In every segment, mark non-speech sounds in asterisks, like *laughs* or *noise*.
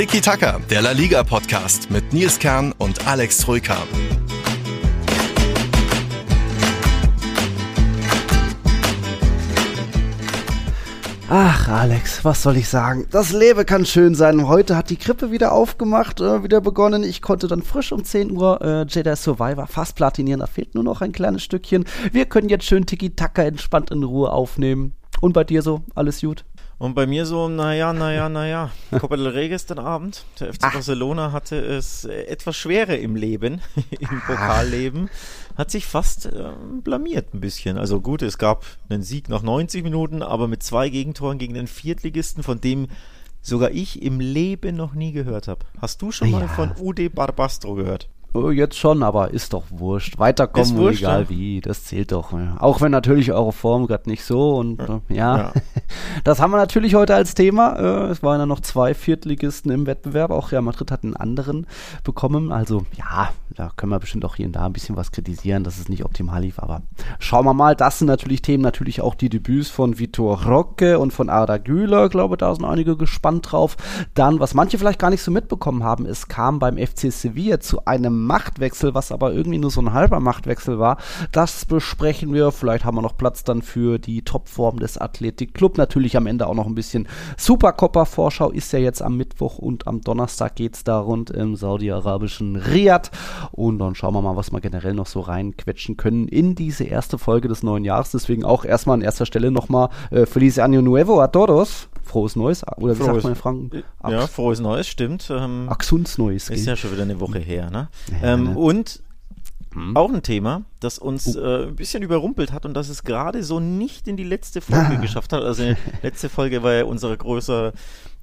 Tiki Taka, der La Liga Podcast mit Nils Kern und Alex Troika. Ach, Alex, was soll ich sagen? Das Leben kann schön sein. Heute hat die Krippe wieder aufgemacht, äh, wieder begonnen. Ich konnte dann frisch um 10 Uhr äh, Jedi Survivor fast platinieren. Da fehlt nur noch ein kleines Stückchen. Wir können jetzt schön Tiki-Taka entspannt in Ruhe aufnehmen. Und bei dir so? Alles gut? Und bei mir so, naja, naja, naja. *laughs* Copa del Rey gestern Abend. Der FC Ach. Barcelona hatte es äh, etwas schwerer im Leben, *laughs* im Pokalleben. Hat sich fast äh, blamiert ein bisschen. Also gut, es gab einen Sieg nach 90 Minuten, aber mit zwei Gegentoren gegen den Viertligisten, von dem sogar ich im Leben noch nie gehört habe. Hast du schon ja. mal von UD Barbastro gehört? Oh, jetzt schon, aber ist doch wurscht. Weiterkommen, wurscht, egal ja. wie, das zählt doch. Auch wenn natürlich eure Form gerade nicht so und ja, äh, ja. *laughs* das haben wir natürlich heute als Thema. Äh, es waren ja noch zwei Viertligisten im Wettbewerb. Auch Real Madrid hat einen anderen bekommen. Also ja, da können wir bestimmt auch hier und da ein bisschen was kritisieren, dass es nicht optimal lief. Aber schauen wir mal. Das sind natürlich Themen, natürlich auch die Debüts von Vitor Roque und von Arda Güler. Ich glaube, da sind einige gespannt drauf. Dann, was manche vielleicht gar nicht so mitbekommen haben, es kam beim FC Sevilla zu einem Machtwechsel, was aber irgendwie nur so ein halber Machtwechsel war. Das besprechen wir. Vielleicht haben wir noch Platz dann für die Topform des Athletic Club. Natürlich am Ende auch noch ein bisschen Supercopper-Vorschau ist ja jetzt am Mittwoch und am Donnerstag geht es da rund im saudi-arabischen Riyadh. Und dann schauen wir mal, was wir generell noch so reinquetschen können in diese erste Folge des neuen Jahres. Deswegen auch erstmal an erster Stelle nochmal äh, Feliz Año Nuevo a todos frohes Neues. Oder wie frohes, sagt man in Franken? Ax ja, frohes Neues, stimmt. Ähm, Axuns Neues. Ist ja schon wieder eine Woche her, ne? Ja, ähm, ne? Und hm. auch ein Thema, das uns oh. äh, ein bisschen überrumpelt hat und das es gerade so nicht in die letzte Folge *laughs* geschafft hat. Also die letzte Folge war ja unser größer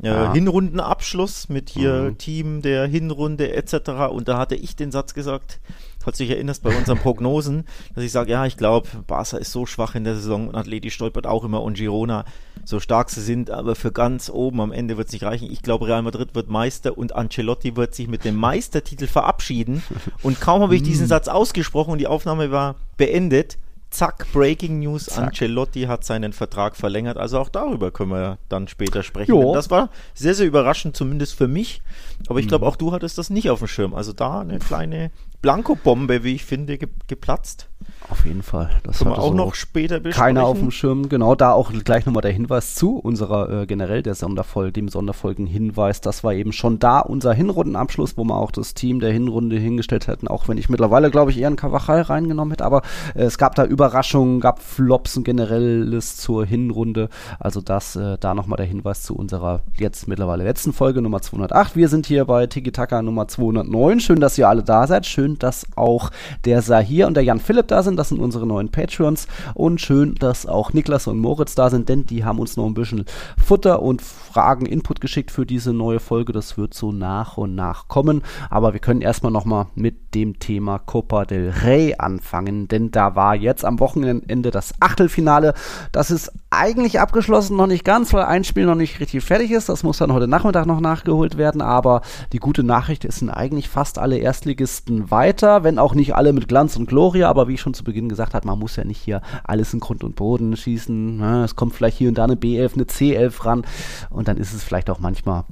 äh, ja. Hinrundenabschluss mit hier mhm. Team der Hinrunde etc. Und da hatte ich den Satz gesagt, falls du dich erinnerst, bei unseren Prognosen, dass ich sage, ja, ich glaube, Barca ist so schwach in der Saison und Atleti stolpert auch immer und Girona, so stark sie sind, aber für ganz oben am Ende wird es nicht reichen. Ich glaube, Real Madrid wird Meister und Ancelotti wird sich mit dem Meistertitel verabschieden. Und kaum habe ich diesen mm. Satz ausgesprochen und die Aufnahme war beendet, Zack, Breaking News. Zack. Ancelotti hat seinen Vertrag verlängert. Also auch darüber können wir dann später sprechen. Das war sehr, sehr überraschend, zumindest für mich. Aber ich glaube, mhm. auch du hattest das nicht auf dem Schirm. Also da eine kleine Blankobombe, wie ich finde, ge geplatzt. Auf jeden Fall. Das Können wir auch so noch später besprechen. Keiner auf dem Schirm. Genau, da auch gleich nochmal der Hinweis zu unserer äh, generell der Sonderfolge, dem Sonderfolgen-Hinweis. Das war eben schon da unser Hinrundenabschluss, wo wir auch das Team der Hinrunde hingestellt hätten, auch wenn ich mittlerweile, glaube ich, eher einen Kavachal reingenommen hätte. Aber äh, es gab da Überraschungen, gab Flops und generelles zur Hinrunde. Also das, äh, da nochmal der Hinweis zu unserer jetzt mittlerweile letzten Folge Nummer 208. Wir sind hier bei Tiki Taka Nummer 209. Schön, dass ihr alle da seid. Schön, dass auch der Sahir und der Jan Philipp da sind. Das sind unsere neuen Patreons. Und schön, dass auch Niklas und Moritz da sind, denn die haben uns noch ein bisschen Futter und Fragen, Input geschickt für diese neue Folge. Das wird so nach und nach kommen. Aber wir können erstmal nochmal mit dem Thema Copa del Rey anfangen, denn da war jetzt am Wochenende das Achtelfinale. Das ist eigentlich abgeschlossen, noch nicht ganz, weil ein Spiel noch nicht richtig fertig ist. Das muss dann heute Nachmittag noch nachgeholt werden. Aber die gute Nachricht ist, sind eigentlich fast alle Erstligisten weiter, wenn auch nicht alle mit Glanz und Gloria. Aber wie ich schon zu Beginn gesagt habe, man muss ja nicht hier alles in Grund und Boden schießen. Es kommt vielleicht hier und da eine B11, eine C11 ran. Und dann ist es vielleicht auch manchmal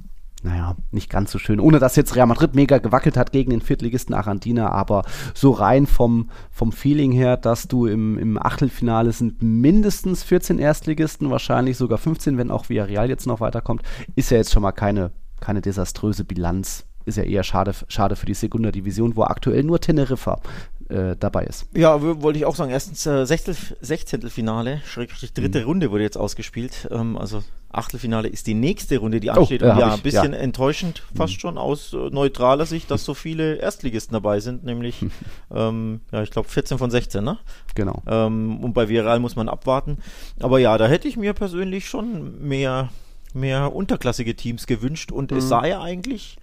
naja, nicht ganz so schön. Ohne dass jetzt Real Madrid mega gewackelt hat gegen den Viertligisten Argentina, aber so rein vom, vom Feeling her, dass du im, im Achtelfinale sind mindestens 14 Erstligisten, wahrscheinlich sogar 15, wenn auch Villarreal jetzt noch weiterkommt, ist ja jetzt schon mal keine, keine desaströse Bilanz. Ist ja eher schade, schade für die Segunda Division, wo aktuell nur Teneriffa äh, dabei ist. Ja, wollte ich auch sagen. Erstens äh, Sechstel, Sechzehntelfinale, schrägstrich dritte mhm. Runde wurde jetzt ausgespielt. Ähm, also Achtelfinale ist die nächste Runde, die oh, ansteht. Oh, ja, und ja, ein bisschen ja. enttäuschend fast mhm. schon aus äh, neutraler Sicht, dass so viele Erstligisten dabei sind, nämlich, ähm, ja, ich glaube 14 von 16, ne? Genau. Ähm, und bei Viral muss man abwarten. Aber ja, da hätte ich mir persönlich schon mehr, mehr unterklassige Teams gewünscht und mhm. es sah ja eigentlich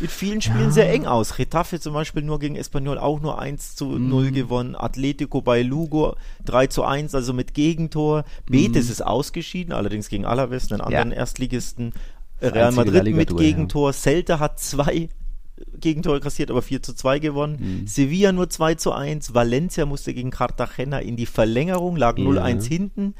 in vielen Spielen ja. sehr eng aus. Retafe zum Beispiel nur gegen Espanyol auch nur 1 zu 0 mm. gewonnen. Atletico bei Lugo 3 zu 1, also mit Gegentor. Betis mm. ist ausgeschieden, allerdings gegen Alaves, einen anderen ja. Erstligisten. Real Madrid mit Gegentor. Ja. Celta hat zwei Gegentore kassiert, aber 4 zu 2 gewonnen. Mm. Sevilla nur 2 zu 1. Valencia musste gegen Cartagena in die Verlängerung, lag 0-1 hinten.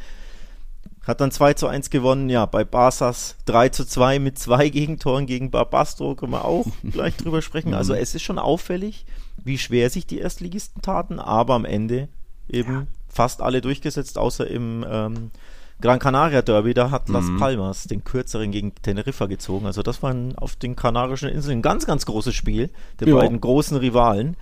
Hat dann 2 zu 1 gewonnen. Ja, bei Barsas 3 zu 2 mit zwei *laughs* Gegentoren gegen Barbastro können wir auch *laughs* gleich drüber sprechen. Also es ist schon auffällig, wie schwer sich die Erstligisten taten, aber am Ende eben ja. fast alle durchgesetzt, außer im ähm, Gran Canaria Derby, da hat Las mhm. Palmas den kürzeren gegen Teneriffa gezogen. Also das war ein, auf den Kanarischen Inseln ein ganz, ganz großes Spiel der ja. beiden großen Rivalen.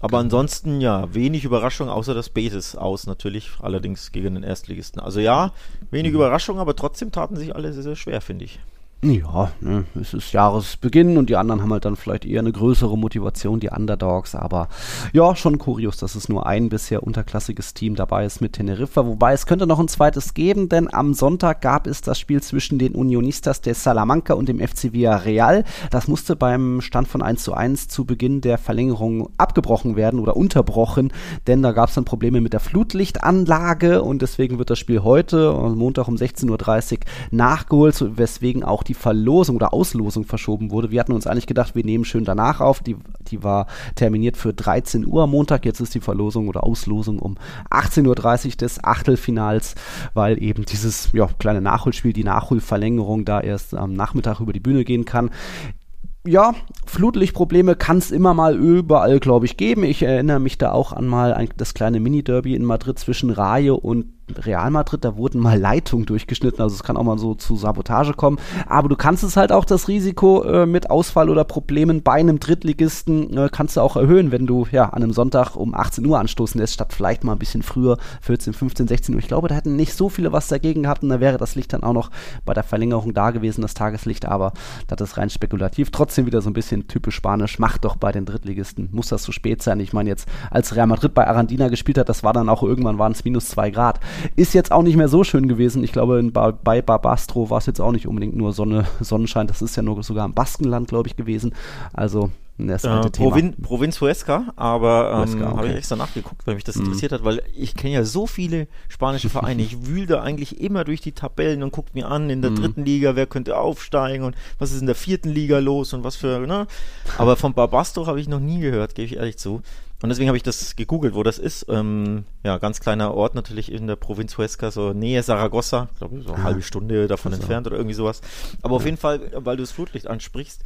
Aber ansonsten ja, wenig Überraschung, außer das Betis aus natürlich, allerdings gegen den Erstligisten. Also ja, wenig mhm. Überraschung, aber trotzdem taten sich alle sehr, sehr schwer, finde ich. Ja, ne, es ist Jahresbeginn und die anderen haben halt dann vielleicht eher eine größere Motivation, die Underdogs, aber ja, schon kurios, dass es nur ein bisher unterklassiges Team dabei ist mit Teneriffa, wobei es könnte noch ein zweites geben, denn am Sonntag gab es das Spiel zwischen den Unionistas de Salamanca und dem FC Villarreal. Das musste beim Stand von 1 zu 1 zu Beginn der Verlängerung abgebrochen werden oder unterbrochen, denn da gab es dann Probleme mit der Flutlichtanlage und deswegen wird das Spiel heute, Montag um 16.30 Uhr, nachgeholt, weswegen auch die die Verlosung oder Auslosung verschoben wurde. Wir hatten uns eigentlich gedacht, wir nehmen schön danach auf. Die, die war terminiert für 13 Uhr am Montag. Jetzt ist die Verlosung oder Auslosung um 18.30 Uhr des Achtelfinals, weil eben dieses ja, kleine Nachholspiel, die Nachholverlängerung da erst am Nachmittag über die Bühne gehen kann ja, Flutlichtprobleme kann es immer mal überall, glaube ich, geben. Ich erinnere mich da auch an mal ein, das kleine Mini-Derby in Madrid zwischen Rayo und Real Madrid, da wurden mal Leitungen durchgeschnitten, also es kann auch mal so zu Sabotage kommen. Aber du kannst es halt auch das Risiko äh, mit Ausfall oder Problemen bei einem Drittligisten äh, kannst du auch erhöhen, wenn du ja an einem Sonntag um 18 Uhr anstoßen lässt, statt vielleicht mal ein bisschen früher, 14, 15, 16 Uhr. Ich glaube, da hätten nicht so viele was dagegen gehabt und da wäre das Licht dann auch noch bei der Verlängerung da gewesen, das Tageslicht, aber das ist rein spekulativ. Trotzdem wieder so ein bisschen typisch Spanisch, macht doch bei den Drittligisten. Muss das zu spät sein? Ich meine jetzt, als Real Madrid bei Arandina gespielt hat, das war dann auch irgendwann waren es minus zwei Grad. Ist jetzt auch nicht mehr so schön gewesen. Ich glaube, ba bei Barbastro war es jetzt auch nicht unbedingt nur Sonne, Sonnenschein. Das ist ja nur sogar im Baskenland, glaube ich, gewesen. Also das äh, Provin Provinz Huesca, aber ähm, okay. habe ich extra nachgeguckt, weil mich das mhm. interessiert hat, weil ich kenne ja so viele spanische *laughs* Vereine. ich wühle da eigentlich immer durch die Tabellen und gucke mir an, in der mhm. dritten Liga, wer könnte aufsteigen und was ist in der vierten Liga los und was für, ne? Aber von Barbastro habe ich noch nie gehört, gebe ich ehrlich zu. Und deswegen habe ich das gegoogelt, wo das ist. Ähm, ja, ganz kleiner Ort natürlich in der Provinz Huesca, so Nähe Saragossa, glaube so eine ah, halbe Stunde davon also. entfernt oder irgendwie sowas. Aber ja. auf jeden Fall, weil du das Flutlicht ansprichst,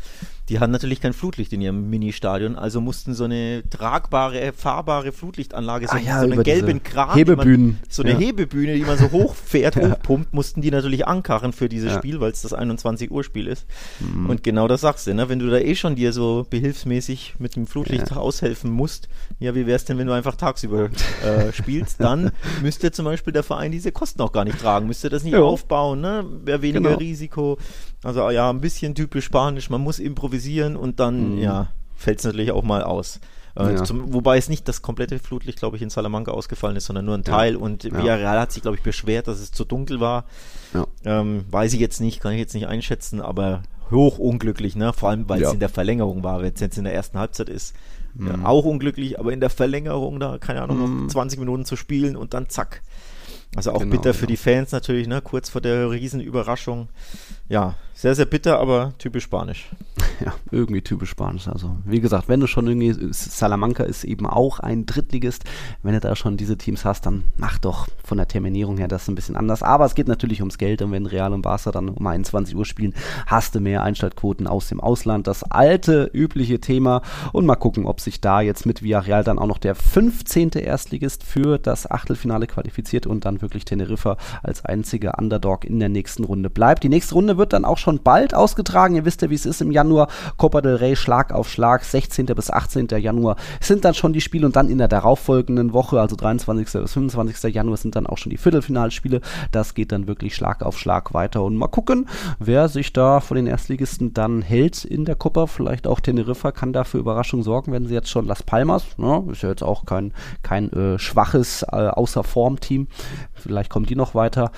die haben natürlich kein Flutlicht in ihrem Mini-Stadion, also mussten so eine tragbare, fahrbare Flutlichtanlage, so, ah, ja, so einen gelben Kran, Hebebühnen. Man, so eine. Hebebühne, die man so *laughs* hochfährt, hochpumpt, mussten die natürlich ankarren für dieses Spiel, weil es das 21 Uhr Spiel ist. Mhm. Und genau das sagst du, ne? wenn du da eh schon dir so behilfsmäßig mit dem Flutlicht aushelfen musst, ja, wie wäre es denn, wenn du einfach tagsüber äh, spielst? Dann *laughs* müsste zum Beispiel der Verein diese Kosten auch gar nicht tragen, müsste das nicht ja. aufbauen, ne? Wäre weniger genau. Risiko. Also ja, ein bisschen typisch Spanisch, man muss improvisieren und dann, mhm. ja, fällt es natürlich auch mal aus. Äh, ja. zum, wobei es nicht das komplette Flutlicht, glaube ich, in Salamanca ausgefallen ist, sondern nur ein Teil. Ja. Und Villarreal hat sich, glaube ich, beschwert, dass es zu dunkel war. Ja. Ähm, weiß ich jetzt nicht, kann ich jetzt nicht einschätzen, aber hoch unglücklich, ne? Vor allem, weil es in der Verlängerung war. Wenn es jetzt in der ersten Halbzeit ist, ja, mhm. auch unglücklich, aber in der Verlängerung da, keine Ahnung, noch mhm. 20 Minuten zu spielen und dann zack. Also auch genau, bitter für ja. die Fans natürlich, ne? Kurz vor der Riesenüberraschung. Ja, sehr, sehr bitter, aber typisch spanisch. *laughs* Ja, irgendwie typisch spanisch. Also, wie gesagt, wenn du schon irgendwie, Salamanca ist eben auch ein Drittligist. Wenn du da schon diese Teams hast, dann mach doch von der Terminierung her das ein bisschen anders. Aber es geht natürlich ums Geld und wenn Real und Barca dann um 21 Uhr spielen, hast du mehr Einschaltquoten aus dem Ausland. Das alte, übliche Thema. Und mal gucken, ob sich da jetzt mit Villarreal dann auch noch der 15. Erstligist für das Achtelfinale qualifiziert und dann wirklich Teneriffa als einziger Underdog in der nächsten Runde bleibt. Die nächste Runde wird dann auch schon bald ausgetragen. Ihr wisst ja, wie es ist im Januar. Copa del Rey Schlag auf Schlag, 16. bis 18. Januar sind dann schon die Spiele und dann in der darauffolgenden Woche, also 23. bis 25. Januar, sind dann auch schon die Viertelfinalspiele. Das geht dann wirklich Schlag auf Schlag weiter und mal gucken, wer sich da von den Erstligisten dann hält in der Copa. Vielleicht auch Teneriffa kann da für Überraschung sorgen, wenn sie jetzt schon Las Palmas, ne, ist ja jetzt auch kein, kein äh, schwaches äh, Außer-Form-Team. Vielleicht kommen die noch weiter.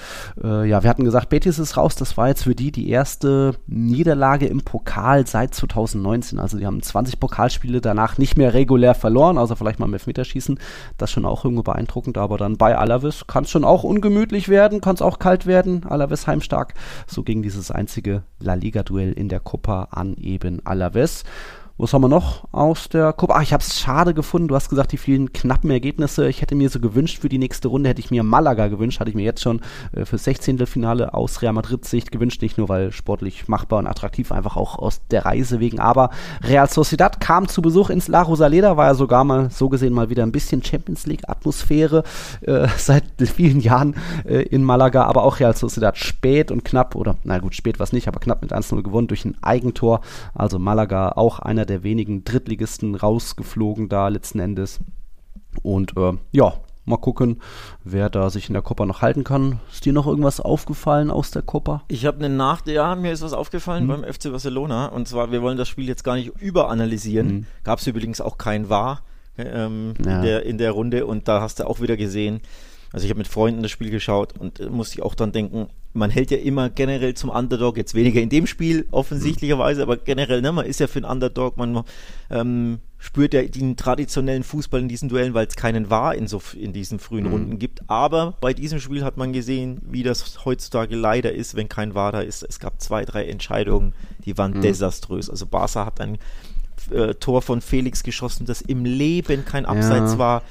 Äh, ja, wir hatten gesagt, Betis ist raus. Das war jetzt für die die erste Niederlage im Pokal seit 2019. Also die haben 20 Pokalspiele danach nicht mehr regulär verloren, außer vielleicht mal im Elfmeterschießen. Das schon auch irgendwo beeindruckend. Aber dann bei Alaves kann es schon auch ungemütlich werden, kann es auch kalt werden. Alaves heimstark. So ging dieses einzige La Liga-Duell in der Copa an eben Alaves. Was haben wir noch aus der Gruppe? Ah, ich habe es schade gefunden. Du hast gesagt, die vielen knappen Ergebnisse. Ich hätte mir so gewünscht für die nächste Runde, hätte ich mir Malaga gewünscht. Hatte ich mir jetzt schon äh, für 16. Finale aus Real Madrid Sicht gewünscht. Nicht nur, weil sportlich machbar und attraktiv, einfach auch aus der Reise wegen. Aber Real Sociedad kam zu Besuch ins La Rosaleda. War ja sogar mal so gesehen mal wieder ein bisschen Champions League Atmosphäre äh, *laughs* seit vielen Jahren äh, in Malaga. Aber auch Real Sociedad spät und knapp oder, na gut, spät war es nicht, aber knapp mit 1-0 gewonnen durch ein Eigentor. Also Malaga auch einer der wenigen Drittligisten rausgeflogen da letzten Endes. Und äh, ja, mal gucken, wer da sich in der Copa noch halten kann. Ist dir noch irgendwas aufgefallen aus der Copa? Ich habe eine Nach... Ja, mir ist was aufgefallen hm. beim FC Barcelona. Und zwar, wir wollen das Spiel jetzt gar nicht überanalysieren. Hm. Gab es übrigens auch kein War ähm, ja. in, der, in der Runde. Und da hast du auch wieder gesehen, also ich habe mit Freunden das Spiel geschaut und äh, musste ich auch dann denken, man hält ja immer generell zum Underdog, jetzt weniger in dem Spiel offensichtlicherweise, aber generell, ne, man ist ja für einen Underdog, man ähm, spürt ja den traditionellen Fußball in diesen Duellen, weil es keinen war in, so, in diesen frühen mhm. Runden gibt. Aber bei diesem Spiel hat man gesehen, wie das heutzutage leider ist, wenn kein war da ist. Es gab zwei, drei Entscheidungen, die waren mhm. desaströs. Also Barca hat ein äh, Tor von Felix geschossen, das im Leben kein Abseits ja. war.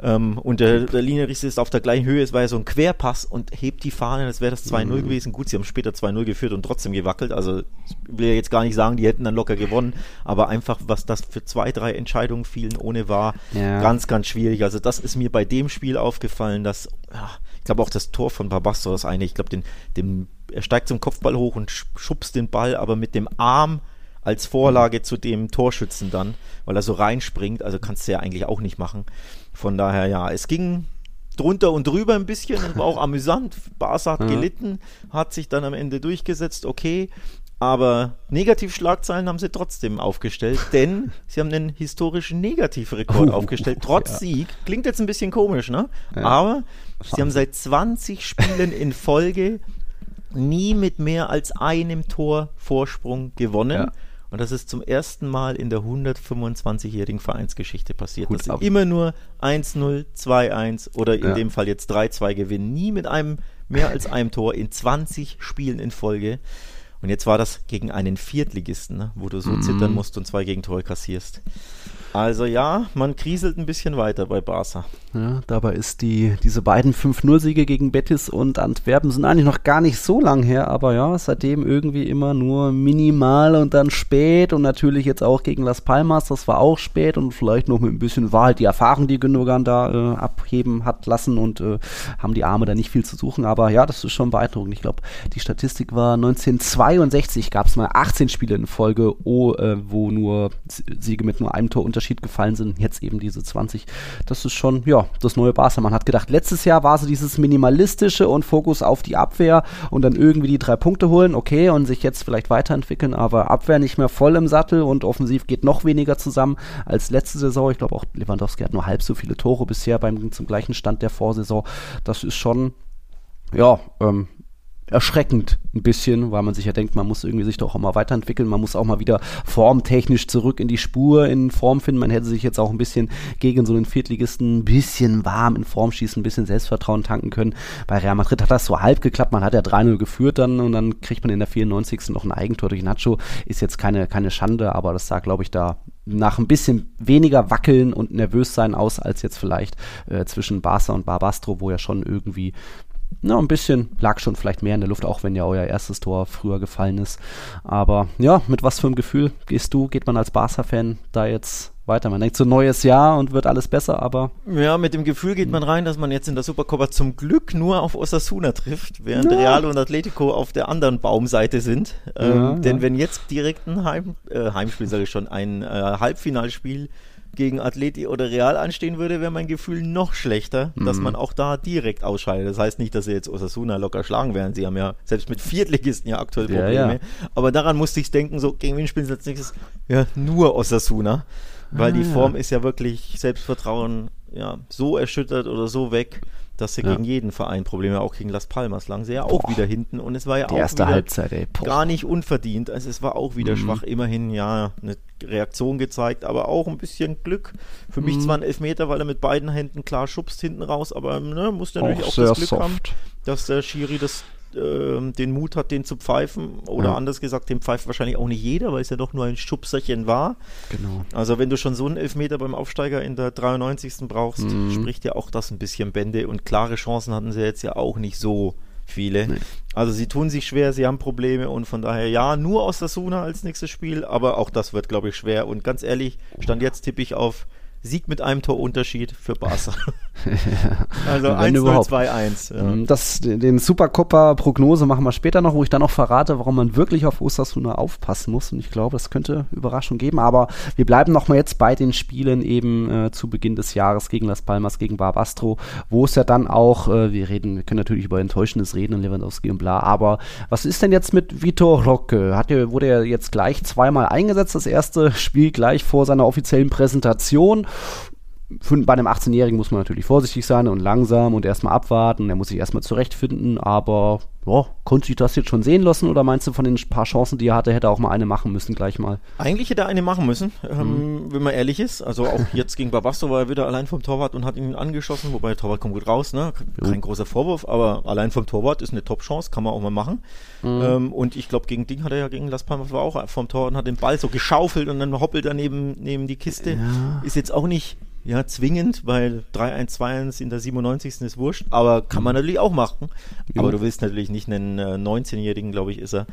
Ähm, und der, der Linienrichter ist auf der gleichen Höhe, es war ja so ein Querpass und hebt die Fahne, das wäre das 2-0 mhm. gewesen. Gut, sie haben später 2-0 geführt und trotzdem gewackelt. Also ich will ja jetzt gar nicht sagen, die hätten dann locker gewonnen, aber einfach, was das für zwei, drei Entscheidungen fielen ohne war, ja. ganz, ganz schwierig. Also das ist mir bei dem Spiel aufgefallen, dass, ja, ich glaube auch das Tor von Barbasto, das eine, ich glaube, den, den, er steigt zum Kopfball hoch und schubst den Ball, aber mit dem Arm als Vorlage zu dem Torschützen dann, weil er so reinspringt. Also kannst du ja eigentlich auch nicht machen. Von daher, ja, es ging drunter und drüber ein bisschen und war auch *laughs* amüsant. Barca hat ja. gelitten, hat sich dann am Ende durchgesetzt, okay. Aber Negativschlagzeilen haben sie trotzdem aufgestellt, *laughs* denn sie haben einen historischen Negativrekord oh, aufgestellt, trotz ja. Sieg. Klingt jetzt ein bisschen komisch, ne? Ja. Aber sie haben seit 20 Spielen in Folge nie mit mehr als einem Tor Vorsprung gewonnen. Und das ist zum ersten Mal in der 125-jährigen Vereinsgeschichte passiert. Gut, dass sie immer nur 1-0, 2-1 oder in ja. dem Fall jetzt 3-2 gewinnen. Nie mit einem mehr als einem Tor in 20 Spielen in Folge. Und jetzt war das gegen einen Viertligisten, ne, wo du so mhm. zittern musst und zwei Gegentore kassierst. Also ja, man kriselt ein bisschen weiter bei Barca. Ja, dabei ist die, diese beiden 5-0-Siege gegen Betis und Antwerpen sind eigentlich noch gar nicht so lang her, aber ja, seitdem irgendwie immer nur minimal und dann spät und natürlich jetzt auch gegen Las Palmas, das war auch spät und vielleicht noch mit ein bisschen Wahrheit halt die Erfahrung, die Gündogan da äh, abheben hat lassen und äh, haben die Arme da nicht viel zu suchen, aber ja, das ist schon beeindruckend. Ich glaube, die Statistik war 1962 gab es mal 18 Spiele in Folge, oh, äh, wo nur Siege mit nur einem Tor unter Unterschied gefallen sind. Jetzt eben diese 20. Das ist schon, ja, das neue Barca. Man hat gedacht, letztes Jahr war so dieses minimalistische und Fokus auf die Abwehr und dann irgendwie die drei Punkte holen, okay, und sich jetzt vielleicht weiterentwickeln, aber Abwehr nicht mehr voll im Sattel und offensiv geht noch weniger zusammen als letzte Saison. Ich glaube auch Lewandowski hat nur halb so viele Tore bisher beim zum gleichen Stand der Vorsaison. Das ist schon ja, ähm, erschreckend ein bisschen, weil man sich ja denkt, man muss irgendwie sich doch auch mal weiterentwickeln, man muss auch mal wieder formtechnisch zurück in die Spur, in Form finden. Man hätte sich jetzt auch ein bisschen gegen so einen Viertligisten ein bisschen warm in Form schießen, ein bisschen Selbstvertrauen tanken können. Bei Real Madrid hat das so halb geklappt, man hat ja 3-0 geführt dann und dann kriegt man in der 94. noch ein Eigentor durch Nacho. Ist jetzt keine, keine Schande, aber das sah, glaube ich, da nach ein bisschen weniger wackeln und nervös sein aus als jetzt vielleicht äh, zwischen Barca und Barbastro, wo ja schon irgendwie na, ein bisschen lag schon vielleicht mehr in der Luft, auch wenn ja euer erstes Tor früher gefallen ist. Aber ja, mit was für einem Gefühl gehst du, geht man als Barca-Fan da jetzt weiter? Man denkt so neues Jahr und wird alles besser, aber. Ja, mit dem Gefühl geht man rein, dass man jetzt in der Supercopa zum Glück nur auf Osasuna trifft, während ja. Real und Atletico auf der anderen Baumseite sind. Ähm, ja, denn ja. wenn jetzt direkt ein Heim, äh, Heimspiel, sage ich schon, ein äh, Halbfinalspiel gegen Atleti oder Real anstehen würde, wäre mein Gefühl noch schlechter, mhm. dass man auch da direkt ausscheidet. Das heißt nicht, dass sie jetzt Osasuna locker schlagen werden. Sie haben ja selbst mit Viertligisten ja aktuell Probleme. Ja, ja. Aber daran musste ich denken, so gegen wen spielen sie als nächstes? Ja, nur Osasuna. Weil ah, die Form ja. ist ja wirklich Selbstvertrauen ja, so erschüttert oder so weg, dass sie ja. gegen jeden Verein Probleme, auch gegen Las Palmas lagen sie ja auch Boah. wieder hinten und es war ja die auch erste Halbzeit, ey. gar nicht unverdient. Also es war auch wieder mhm. schwach. Immerhin ja eine Reaktion gezeigt, aber auch ein bisschen Glück. Für mhm. mich zwar ein Elfmeter, weil er mit beiden Händen klar schubst hinten raus, aber ne, muss natürlich auch, auch das Glück soft. haben, dass der Schiri das äh, den Mut hat, den zu pfeifen. Oder ja. anders gesagt, den pfeift wahrscheinlich auch nicht jeder, weil es ja doch nur ein Schubserchen war. Genau. Also wenn du schon so einen Elfmeter beim Aufsteiger in der 93. brauchst, mhm. spricht ja auch das ein bisschen Bände. Und klare Chancen hatten sie jetzt ja auch nicht so viele. Nee. Also sie tun sich schwer, sie haben Probleme und von daher ja, nur aus der Suna als nächstes Spiel, aber auch das wird, glaube ich, schwer. Und ganz ehrlich, stand jetzt tippe ich auf Sieg mit einem Torunterschied für Barca. *laughs* also *laughs* 1-0-2-1. Ja. Mhm, das, den Supercopa-Prognose machen wir später noch, wo ich dann noch verrate, warum man wirklich auf Osasuna aufpassen muss. Und ich glaube, das könnte Überraschung geben. Aber wir bleiben noch mal jetzt bei den Spielen eben äh, zu Beginn des Jahres gegen Las Palmas, gegen Barbastro, wo es ja dann auch, äh, wir reden, wir können natürlich über Enttäuschendes reden und Lewandowski und bla, aber was ist denn jetzt mit Vitor Roque? Hat er, wurde er jetzt gleich zweimal eingesetzt, das erste Spiel gleich vor seiner offiziellen Präsentation für, bei einem 18-Jährigen muss man natürlich vorsichtig sein und langsam und erstmal abwarten. Er muss sich erstmal zurechtfinden, aber ja, konnte sich das jetzt schon sehen lassen oder meinst du von den paar Chancen, die er hatte, hätte er auch mal eine machen müssen gleich mal? Eigentlich hätte er eine machen müssen, ähm, mhm. wenn man ehrlich ist. Also auch jetzt gegen Babasto war er wieder allein vom Torwart und hat ihn angeschossen, wobei der Torwart kommt gut raus, ne? Kein mhm. großer Vorwurf, aber allein vom Torwart ist eine Top-Chance, kann man auch mal machen. Mhm. Ähm, und ich glaube, gegen Ding hat er ja gegen Las Palmas war auch vom Tor und hat den Ball so geschaufelt und dann hoppelt er neben, neben die Kiste. Ja. Ist jetzt auch nicht ja, zwingend, weil 3-1-2-1 in der 97. ist wurscht, aber kann man natürlich auch machen. Jo. Aber du willst natürlich nicht einen äh, 19-Jährigen, glaube ich, ist er,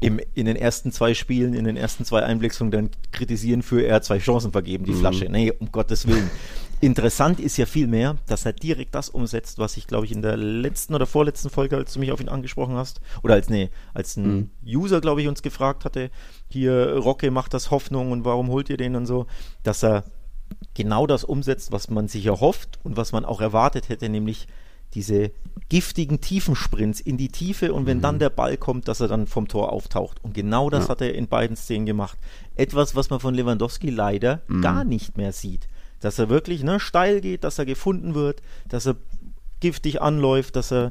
im, in den ersten zwei Spielen, in den ersten zwei Einwechslungen dann kritisieren für, er hat zwei Chancen vergeben, die mhm. Flasche. Nee, um Gottes Willen. Interessant ist ja vielmehr, dass er direkt das umsetzt, was ich, glaube ich, in der letzten oder vorletzten Folge, als du mich auf ihn angesprochen hast, oder als, nee, als ein mhm. User, glaube ich, uns gefragt hatte, hier, Rocke macht das Hoffnung und warum holt ihr den und so, dass er genau das umsetzt, was man sich erhofft und was man auch erwartet hätte, nämlich diese giftigen Tiefensprints in die Tiefe und wenn mhm. dann der Ball kommt, dass er dann vom Tor auftaucht. Und genau das ja. hat er in beiden Szenen gemacht. Etwas, was man von Lewandowski leider mhm. gar nicht mehr sieht. Dass er wirklich ne, steil geht, dass er gefunden wird, dass er giftig anläuft, dass er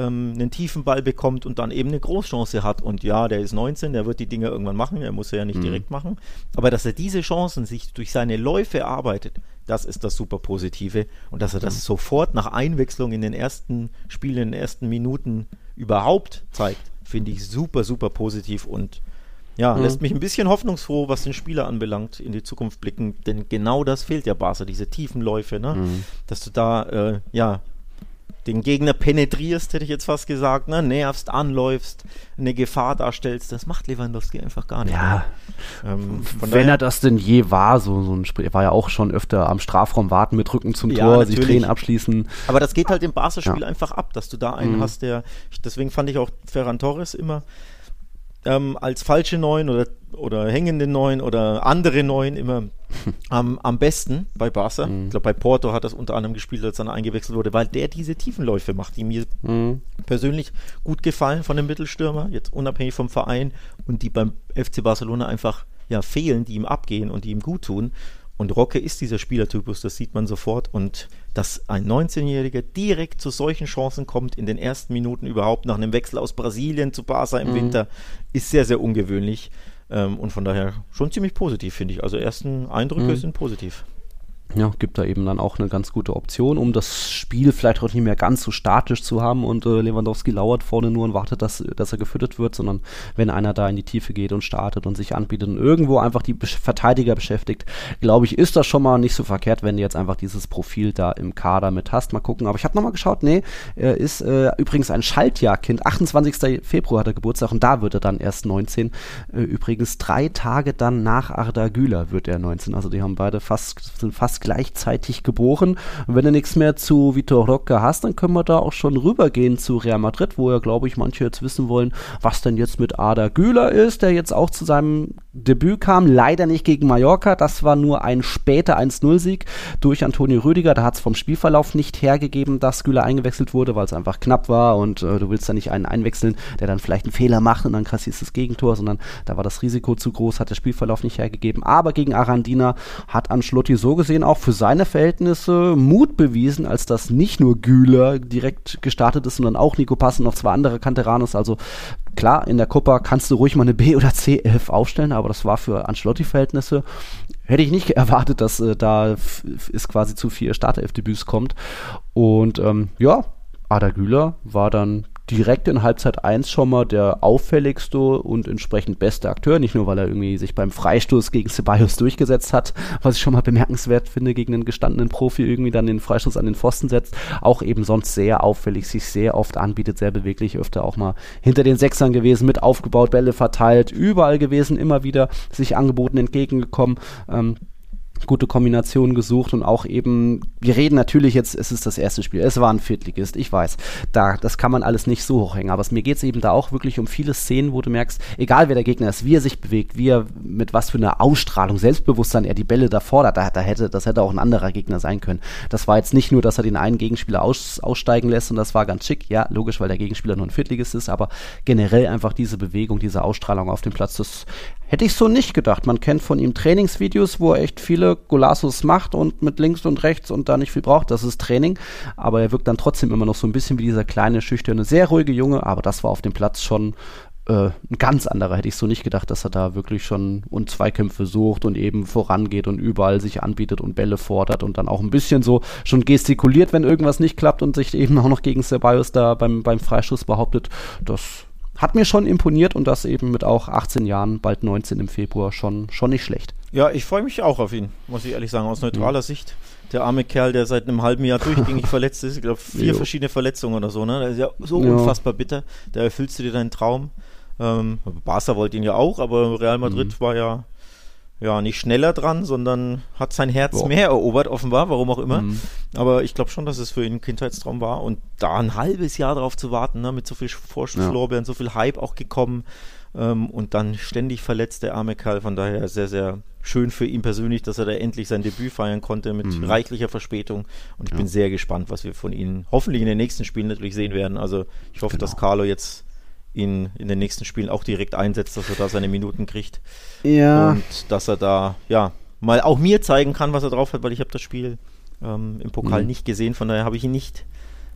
ähm, einen tiefen Ball bekommt und dann eben eine Großchance hat. Und ja, der ist 19, der wird die Dinge irgendwann machen, er muss ja nicht mhm. direkt machen. Aber dass er diese Chancen sich durch seine Läufe erarbeitet, das ist das super Positive. Und dass er das mhm. sofort nach Einwechslung in den ersten Spielen, in den ersten Minuten überhaupt zeigt, finde ich super, super positiv und ja, mhm. lässt mich ein bisschen hoffnungsfroh, was den Spieler anbelangt, in die Zukunft blicken, denn genau das fehlt ja Barca, diese tiefen Läufe, ne? Mhm. dass du da äh, ja den Gegner penetrierst, hätte ich jetzt fast gesagt, ne? nervst, anläufst, eine Gefahr darstellst. Das macht Lewandowski einfach gar nicht. Ja. Ähm, Wenn er das denn je war, so, so ein Spiel, er war ja auch schon öfter am Strafraum warten mit Rücken zum ja, Tor, natürlich. sich drehen, abschließen. Aber das geht halt im Barca-Spiel ja. einfach ab, dass du da einen mhm. hast, der, deswegen fand ich auch Ferran Torres immer ähm, als falsche Neun oder, oder hängende Neun oder andere Neun immer *laughs* am, am besten bei Barca. Mhm. Ich glaube, bei Porto hat das unter anderem gespielt, als er eingewechselt wurde, weil der diese Tiefenläufe macht, die mir mhm. persönlich gut gefallen von dem Mittelstürmer, jetzt unabhängig vom Verein und die beim FC Barcelona einfach ja, fehlen, die ihm abgehen und die ihm gut tun. Und Rocke ist dieser Spielertypus, das sieht man sofort. Und dass ein 19-Jähriger direkt zu solchen Chancen kommt, in den ersten Minuten überhaupt nach einem Wechsel aus Brasilien zu Barca im mhm. Winter, ist sehr, sehr ungewöhnlich. Ähm, und von daher schon ziemlich positiv, finde ich. Also ersten Eindrücke mhm. sind positiv ja, gibt da eben dann auch eine ganz gute Option, um das Spiel vielleicht auch nicht mehr ganz so statisch zu haben und äh, Lewandowski lauert vorne nur und wartet, dass, dass er gefüttert wird, sondern wenn einer da in die Tiefe geht und startet und sich anbietet und irgendwo einfach die Verteidiger beschäftigt, glaube ich, ist das schon mal nicht so verkehrt, wenn du jetzt einfach dieses Profil da im Kader mit hast. Mal gucken, aber ich habe nochmal geschaut, nee, er ist äh, übrigens ein Schaltjahrkind, 28. Februar hat er Geburtstag und da wird er dann erst 19. Äh, übrigens drei Tage dann nach Arda Güler wird er 19, also die haben beide fast, sind fast gleichzeitig geboren. Und wenn du nichts mehr zu Vitor Roque hast, dann können wir da auch schon rübergehen zu Real Madrid, wo ja, glaube ich, manche jetzt wissen wollen, was denn jetzt mit Ada Güler ist, der jetzt auch zu seinem Debüt kam. Leider nicht gegen Mallorca. Das war nur ein später 1-0-Sieg durch Antonio Rüdiger. Da hat es vom Spielverlauf nicht hergegeben, dass Güler eingewechselt wurde, weil es einfach knapp war und äh, du willst da nicht einen einwechseln, der dann vielleicht einen Fehler macht und dann kassierst das Gegentor, sondern da war das Risiko zu groß, hat der Spielverlauf nicht hergegeben. Aber gegen Arandina hat Ancelotti so gesehen auch für seine Verhältnisse Mut bewiesen, als dass nicht nur Güler direkt gestartet ist, sondern auch Nico Pass und noch zwei andere Canteranos. Also klar, in der Copa kannst du ruhig mal eine B- *laughs* oder C-11 aufstellen, aber das war für Ancelotti-Verhältnisse. Hätte ich nicht *laughs* erwartet, dass äh, da es quasi zu vier Startelf-Debüts kommt. Und ähm, ja, Ada Güler war dann direkt in Halbzeit 1 schon mal der auffälligste und entsprechend beste Akteur. Nicht nur, weil er irgendwie sich beim Freistoß gegen Ceballos durchgesetzt hat, was ich schon mal bemerkenswert finde, gegen einen gestandenen Profi irgendwie dann den Freistoß an den Pfosten setzt. Auch eben sonst sehr auffällig, sich sehr oft anbietet, sehr beweglich, öfter auch mal hinter den Sechsern gewesen, mit aufgebaut, Bälle verteilt, überall gewesen, immer wieder sich angeboten, entgegengekommen. Ähm, gute Kombinationen gesucht und auch eben, wir reden natürlich jetzt, es ist das erste Spiel, es war ein Viertligist, ich weiß, da, das kann man alles nicht so hochhängen, aber es, mir geht es eben da auch wirklich um viele Szenen, wo du merkst, egal wer der Gegner ist, wie er sich bewegt, wie er, mit was für einer Ausstrahlung, Selbstbewusstsein er die Bälle da fordert, da, da hätte, das hätte auch ein anderer Gegner sein können. Das war jetzt nicht nur, dass er den einen Gegenspieler aus, aussteigen lässt und das war ganz schick, ja, logisch, weil der Gegenspieler nur ein Viertligist ist, aber generell einfach diese Bewegung, diese Ausstrahlung auf dem Platz, das Hätte ich so nicht gedacht. Man kennt von ihm Trainingsvideos, wo er echt viele Golassos macht und mit links und rechts und da nicht viel braucht. Das ist Training. Aber er wirkt dann trotzdem immer noch so ein bisschen wie dieser kleine, schüchterne, sehr ruhige Junge. Aber das war auf dem Platz schon äh, ein ganz anderer. Hätte ich so nicht gedacht, dass er da wirklich schon und Zweikämpfe sucht und eben vorangeht und überall sich anbietet und Bälle fordert und dann auch ein bisschen so schon gestikuliert, wenn irgendwas nicht klappt und sich eben auch noch gegen Ceballos da beim, beim Freischuss behauptet. Das hat mir schon imponiert und das eben mit auch 18 Jahren, bald 19 im Februar, schon, schon nicht schlecht. Ja, ich freue mich auch auf ihn, muss ich ehrlich sagen, aus neutraler mhm. Sicht. Der arme Kerl, der seit einem halben Jahr *laughs* durchgängig verletzt ist, ich glaube vier jo. verschiedene Verletzungen oder so, ne? Das ist ja so ja. unfassbar bitter. Da erfüllst du dir deinen Traum. Ähm, Barca wollte ihn ja auch, aber Real Madrid mhm. war ja ja, nicht schneller dran, sondern hat sein Herz Boah. mehr erobert, offenbar, warum auch immer. Mhm. Aber ich glaube schon, dass es für ihn ein Kindheitstraum war. Und da ein halbes Jahr darauf zu warten, ne, mit so viel Vorschusslorbeeren, ja. so viel Hype auch gekommen ähm, und dann ständig verletzt, der arme Kerl. Von daher sehr, sehr schön für ihn persönlich, dass er da endlich sein Debüt feiern konnte mit mhm. reichlicher Verspätung. Und ich ja. bin sehr gespannt, was wir von ihm hoffentlich in den nächsten Spielen natürlich sehen werden. Also ich hoffe, genau. dass Carlo jetzt ihn in den nächsten Spielen auch direkt einsetzt, dass er da seine Minuten kriegt. Ja. Und dass er da, ja, mal auch mir zeigen kann, was er drauf hat, weil ich habe das Spiel ähm, im Pokal mhm. nicht gesehen, von daher habe ich ihn nicht,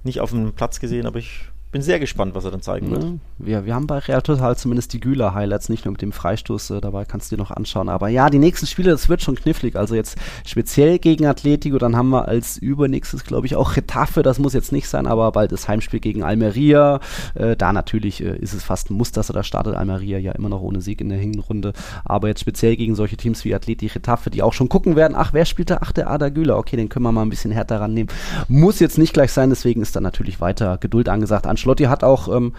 nicht auf dem Platz gesehen, aber ich bin sehr gespannt, was er dann zeigen wird. Ja, wir haben bei Real Total zumindest die Güler-Highlights, nicht nur mit dem Freistoß, äh, dabei kannst du dir noch anschauen. Aber ja, die nächsten Spiele, das wird schon knifflig. Also jetzt speziell gegen Atletico, dann haben wir als übernächstes, glaube ich, auch Retafe, das muss jetzt nicht sein, aber bald das Heimspiel gegen Almeria. Äh, da natürlich äh, ist es fast ein Muss, dass er da startet. Almeria ja immer noch ohne Sieg in der Hinrunde. Aber jetzt speziell gegen solche Teams wie Atleti, Retafe, die auch schon gucken werden, ach, wer spielt da? Ach, der Ada Güler. Okay, den können wir mal ein bisschen härter rannehmen. Muss jetzt nicht gleich sein, deswegen ist da natürlich weiter Geduld angesagt. Ancelotti hat auch ähm,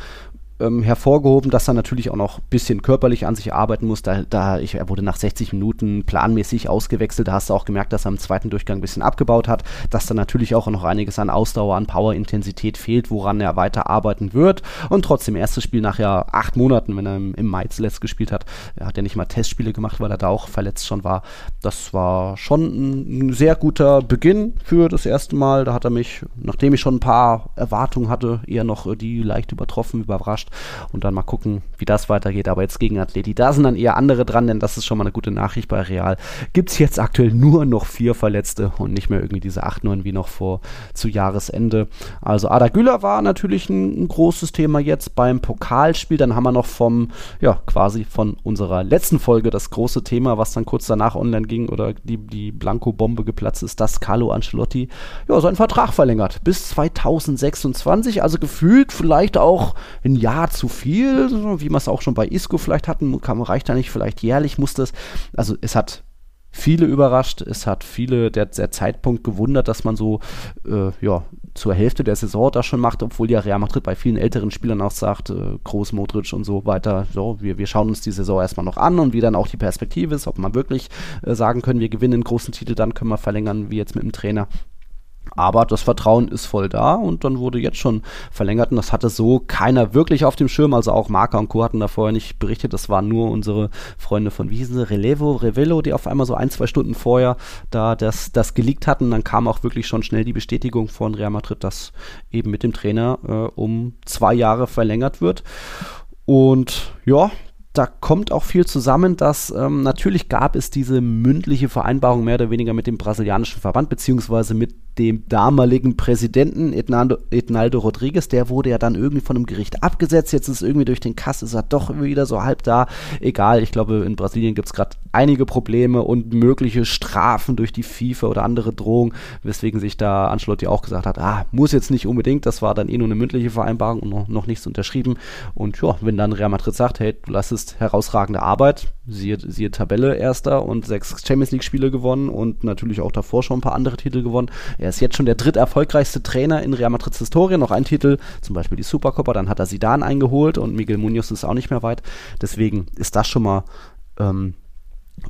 ähm, hervorgehoben, dass er natürlich auch noch ein bisschen körperlich an sich arbeiten muss. Da, da ich, er wurde nach 60 Minuten planmäßig ausgewechselt. Da hast du auch gemerkt, dass er im zweiten Durchgang ein bisschen abgebaut hat, dass da natürlich auch noch einiges an Ausdauer, an Power, Intensität fehlt, woran er weiter arbeiten wird. Und trotzdem, erstes Spiel nach ja acht Monaten, wenn er im, im Mai zuletzt gespielt hat, er hat ja nicht mal Testspiele gemacht, weil er da auch verletzt schon war. Das war schon ein, sehr guter Beginn für das erste Mal. Da hat er mich, nachdem ich schon ein paar Erwartungen hatte, eher noch äh, die leicht übertroffen, überrascht überrascht. Und dann mal gucken, wie das weitergeht. Aber jetzt gegen Atleti, da sind dann eher andere dran, denn das ist schon mal eine gute Nachricht bei Real. Gibt es jetzt aktuell nur noch vier Verletzte und nicht mehr irgendwie diese acht, neun wie noch vor zu Jahresende. Also Ada Güler war natürlich ein, ein großes Thema jetzt beim Pokalspiel. Dann haben wir noch vom, ja, quasi von unserer letzten Folge das große Thema, was dann kurz danach online ging oder die, die Blanco-Bombe geplatzt ist, dass Carlo Ancelotti ja, seinen Vertrag verlängert bis 2026. Also gefühlt vielleicht auch ein Jahr Jahr zu viel, wie man es auch schon bei Isco vielleicht hatten, kann, reicht da nicht, vielleicht jährlich muss das. Also es hat viele überrascht, es hat viele der, der Zeitpunkt gewundert, dass man so äh, ja, zur Hälfte der Saison das schon macht, obwohl ja Real Madrid bei vielen älteren Spielern auch sagt, äh, Groß, Modric und so weiter, so, wir, wir schauen uns die Saison erstmal noch an und wie dann auch die Perspektive ist, ob man wirklich äh, sagen können, wir gewinnen einen großen Titel, dann können wir verlängern, wie jetzt mit dem Trainer. Aber das Vertrauen ist voll da und dann wurde jetzt schon verlängert und das hatte so keiner wirklich auf dem Schirm. Also auch Marca und Co. hatten da vorher nicht berichtet. Das waren nur unsere Freunde von wie hießen sie? Relevo, Revelo, die auf einmal so ein, zwei Stunden vorher da das, das geleakt hatten. Dann kam auch wirklich schon schnell die Bestätigung von Real Madrid, dass eben mit dem Trainer äh, um zwei Jahre verlängert wird. Und ja, da kommt auch viel zusammen, dass ähm, natürlich gab es diese mündliche Vereinbarung mehr oder weniger mit dem brasilianischen Verband, beziehungsweise mit dem damaligen Präsidenten Ednaldo, Ednaldo Rodriguez, der wurde ja dann irgendwie von einem Gericht abgesetzt, jetzt ist irgendwie durch den Kass, ist er doch wieder so halb da. Egal, ich glaube, in Brasilien gibt es gerade einige Probleme und mögliche Strafen durch die FIFA oder andere Drohungen, weswegen sich da Ancelotti auch gesagt hat, ah, muss jetzt nicht unbedingt, das war dann eh nur eine mündliche Vereinbarung und noch, noch nichts unterschrieben. Und ja, wenn dann Real Madrid sagt, hey, du leistest herausragende Arbeit, siehe, siehe Tabelle erster und sechs Champions League Spiele gewonnen und natürlich auch davor schon ein paar andere Titel gewonnen. Er ist jetzt schon der dritt erfolgreichste Trainer in Real Madrids Historie, noch ein Titel, zum Beispiel die Supercopa, dann hat er Zidane eingeholt und Miguel Munoz ist auch nicht mehr weit. Deswegen ist das schon mal ähm,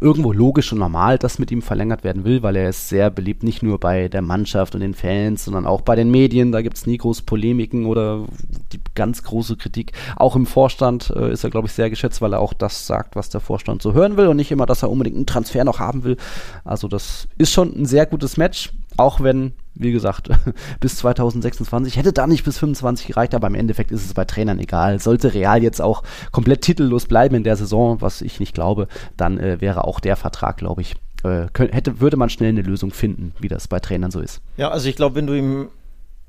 irgendwo logisch und normal, dass mit ihm verlängert werden will, weil er ist sehr beliebt, nicht nur bei der Mannschaft und den Fans, sondern auch bei den Medien. Da gibt es nie groß Polemiken oder die ganz große Kritik. Auch im Vorstand äh, ist er, glaube ich, sehr geschätzt, weil er auch das sagt, was der Vorstand so hören will und nicht immer, dass er unbedingt einen Transfer noch haben will. Also das ist schon ein sehr gutes Match, auch wenn wie gesagt, *laughs* bis 2026 hätte da nicht bis 25 gereicht, aber im Endeffekt ist es bei Trainern egal. Sollte Real jetzt auch komplett titellos bleiben in der Saison, was ich nicht glaube, dann äh, wäre auch der Vertrag, glaube ich, äh, hätte, würde man schnell eine Lösung finden, wie das bei Trainern so ist. Ja, also ich glaube, wenn du ihm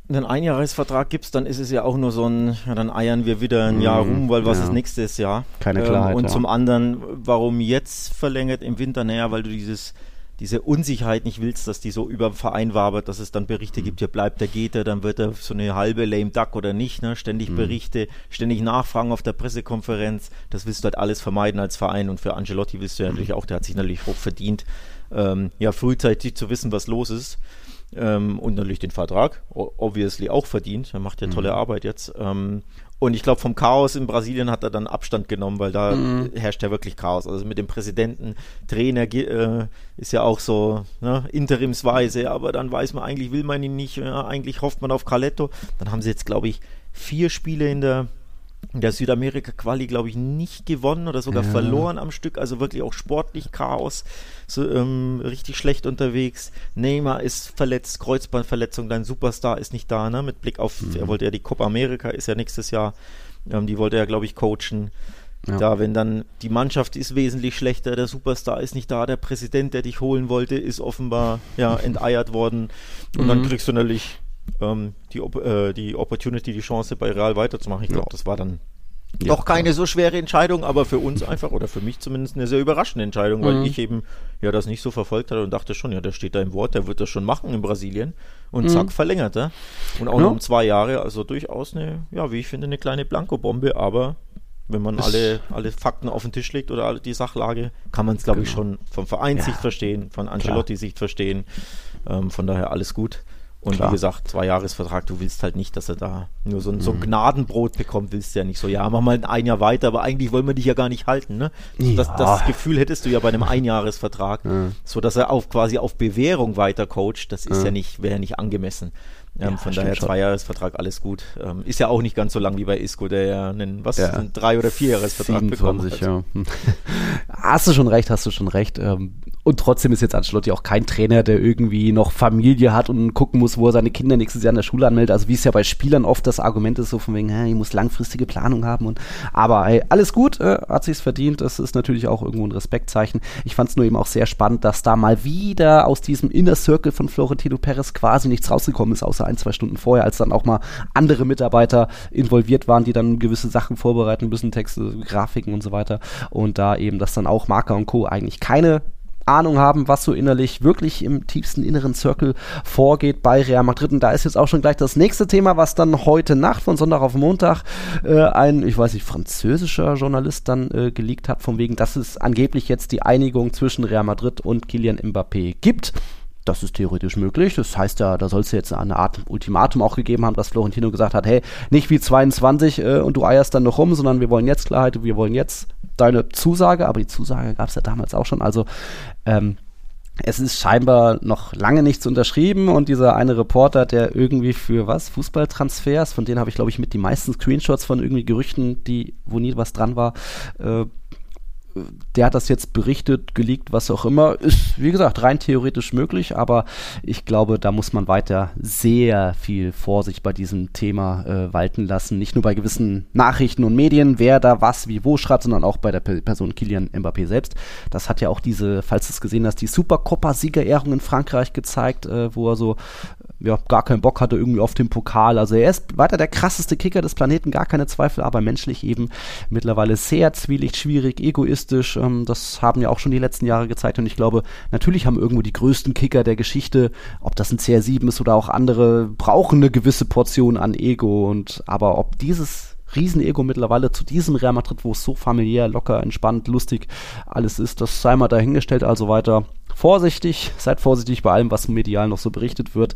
einen Einjahresvertrag gibst, dann ist es ja auch nur so ein, ja, dann eiern wir wieder ein Jahr mhm. rum, weil was ja. ist nächstes Jahr? Keine Klarheit. Ähm, und ja. zum anderen, warum jetzt verlängert im Winter? Naja, weil du dieses diese Unsicherheit nicht willst, dass die so über den Verein wabert, dass es dann Berichte mhm. gibt, hier bleibt er, geht er, dann wird er so eine halbe lame duck oder nicht, ne? ständig mhm. Berichte, ständig Nachfragen auf der Pressekonferenz, das willst du halt alles vermeiden als Verein und für Angelotti willst du ja natürlich auch, der hat sich natürlich hoch verdient, ähm, ja, frühzeitig zu wissen, was los ist ähm, und natürlich den Vertrag, obviously auch verdient, er macht ja tolle mhm. Arbeit jetzt ähm, und ich glaube, vom Chaos in Brasilien hat er dann Abstand genommen, weil da mhm. herrscht ja wirklich Chaos. Also mit dem Präsidenten, Trainer äh, ist ja auch so ne, interimsweise, aber dann weiß man eigentlich, will man ihn nicht, ja, eigentlich hofft man auf Caletto. Dann haben sie jetzt, glaube ich, vier Spiele in der der Südamerika-Quali, glaube ich, nicht gewonnen oder sogar ja. verloren am Stück. Also wirklich auch sportlich Chaos. So, ähm, richtig schlecht unterwegs. Neymar ist verletzt, Kreuzbandverletzung, dein Superstar ist nicht da, ne? Mit Blick auf, mhm. er wollte ja die Copa America, ist ja nächstes Jahr. Ähm, die wollte er, glaube ich, coachen. Ja. Da, wenn dann die Mannschaft ist wesentlich schlechter, der Superstar ist nicht da, der Präsident, der dich holen wollte, ist offenbar ja *laughs* enteiert worden. Und mhm. dann kriegst du natürlich ähm, die, äh, die Opportunity, die Chance bei Real weiterzumachen. Ich glaube, ja. das war dann ja, doch keine so schwere Entscheidung, aber für uns einfach oder für mich zumindest eine sehr überraschende Entscheidung, weil mhm. ich eben ja das nicht so verfolgt hatte und dachte schon, ja, der steht da im Wort, der wird das schon machen in Brasilien und mhm. zack, verlängert er. Und auch ja. noch um zwei Jahre, also durchaus eine, ja, wie ich finde, eine kleine Blankobombe, aber wenn man alle, alle Fakten auf den Tisch legt oder alle die Sachlage, kann man es, glaube genau. ich, schon vom Vereinssicht ja. verstehen, von Ancelotti-Sicht verstehen. Ähm, von daher alles gut. Und Klar. wie gesagt, zwei Jahresvertrag, du willst halt nicht, dass er da nur so ein, so ein mhm. Gnadenbrot bekommt, willst du ja nicht so, ja, mach mal ein Jahr weiter, aber eigentlich wollen wir dich ja gar nicht halten, ne? Ja. Das, das, Gefühl hättest du ja bei einem *laughs* Einjahresvertrag, ja. so dass er auf quasi auf Bewährung weiter coacht, das ist ja, ja nicht, wäre ja nicht angemessen. Ähm, ja, von daher Zweijahresvertrag, alles gut. Ähm, ist ja auch nicht ganz so lang wie bei Isco, der ja einen, was, ja. einen Drei- oder Vierjahresvertrag 27, bekommen hat. Ja. *laughs* hast du schon recht, hast du schon recht. Ähm, und trotzdem ist jetzt Ancelotti auch kein Trainer, der irgendwie noch Familie hat und gucken muss, wo er seine Kinder nächstes Jahr in der Schule anmeldet. Also wie es ja bei Spielern oft das Argument ist, so von wegen, hey, ich muss langfristige Planung haben. Und aber hey, alles gut, äh, hat sich's verdient. Das ist natürlich auch irgendwo ein Respektzeichen. Ich fand es nur eben auch sehr spannend, dass da mal wieder aus diesem Inner Circle von Florentino Perez quasi nichts rausgekommen ist, außer ein, zwei Stunden vorher, als dann auch mal andere Mitarbeiter involviert waren, die dann gewisse Sachen vorbereiten müssen, Texte, Grafiken und so weiter. Und da eben, dass dann auch Marker und Co. eigentlich keine Ahnung haben, was so innerlich wirklich im tiefsten inneren Circle vorgeht bei Real Madrid. Und da ist jetzt auch schon gleich das nächste Thema, was dann heute Nacht von Sonntag auf Montag äh, ein, ich weiß nicht, französischer Journalist dann äh, geleakt hat, von wegen, dass es angeblich jetzt die Einigung zwischen Real Madrid und Kylian Mbappé gibt. Das ist theoretisch möglich. Das heißt ja, da soll es jetzt eine Art Ultimatum auch gegeben haben, dass Florentino gesagt hat, hey, nicht wie 22 äh, und du eierst dann noch rum, sondern wir wollen jetzt Klarheit, wir wollen jetzt deine Zusage, aber die Zusage gab es ja damals auch schon. Also ähm, es ist scheinbar noch lange nichts unterschrieben und dieser eine Reporter, der irgendwie für was? Fußballtransfers, von denen habe ich glaube ich mit die meisten Screenshots von irgendwie Gerüchten, die, wo nie was dran war, äh, der hat das jetzt berichtet, geleakt, was auch immer. Ist, wie gesagt, rein theoretisch möglich, aber ich glaube, da muss man weiter sehr viel Vorsicht bei diesem Thema äh, walten lassen. Nicht nur bei gewissen Nachrichten und Medien, wer da was, wie, wo schreibt, sondern auch bei der Person Kilian Mbappé selbst. Das hat ja auch diese, falls du es gesehen hast, die Supercopa-Siegerehrung in Frankreich gezeigt, äh, wo er so ja, gar keinen Bock hatte irgendwie auf den Pokal. Also er ist weiter der krasseste Kicker des Planeten, gar keine Zweifel, aber menschlich eben mittlerweile sehr zwielicht, schwierig, egoistisch. Ähm, das haben ja auch schon die letzten Jahre gezeigt. Und ich glaube, natürlich haben irgendwo die größten Kicker der Geschichte, ob das ein CR7 ist oder auch andere, brauchen eine gewisse Portion an Ego. Und aber ob dieses Riesenego mittlerweile zu diesem Real Madrid, wo es so familiär, locker, entspannt, lustig alles ist, das sei mal dahingestellt, also weiter vorsichtig, seid vorsichtig bei allem, was medial noch so berichtet wird,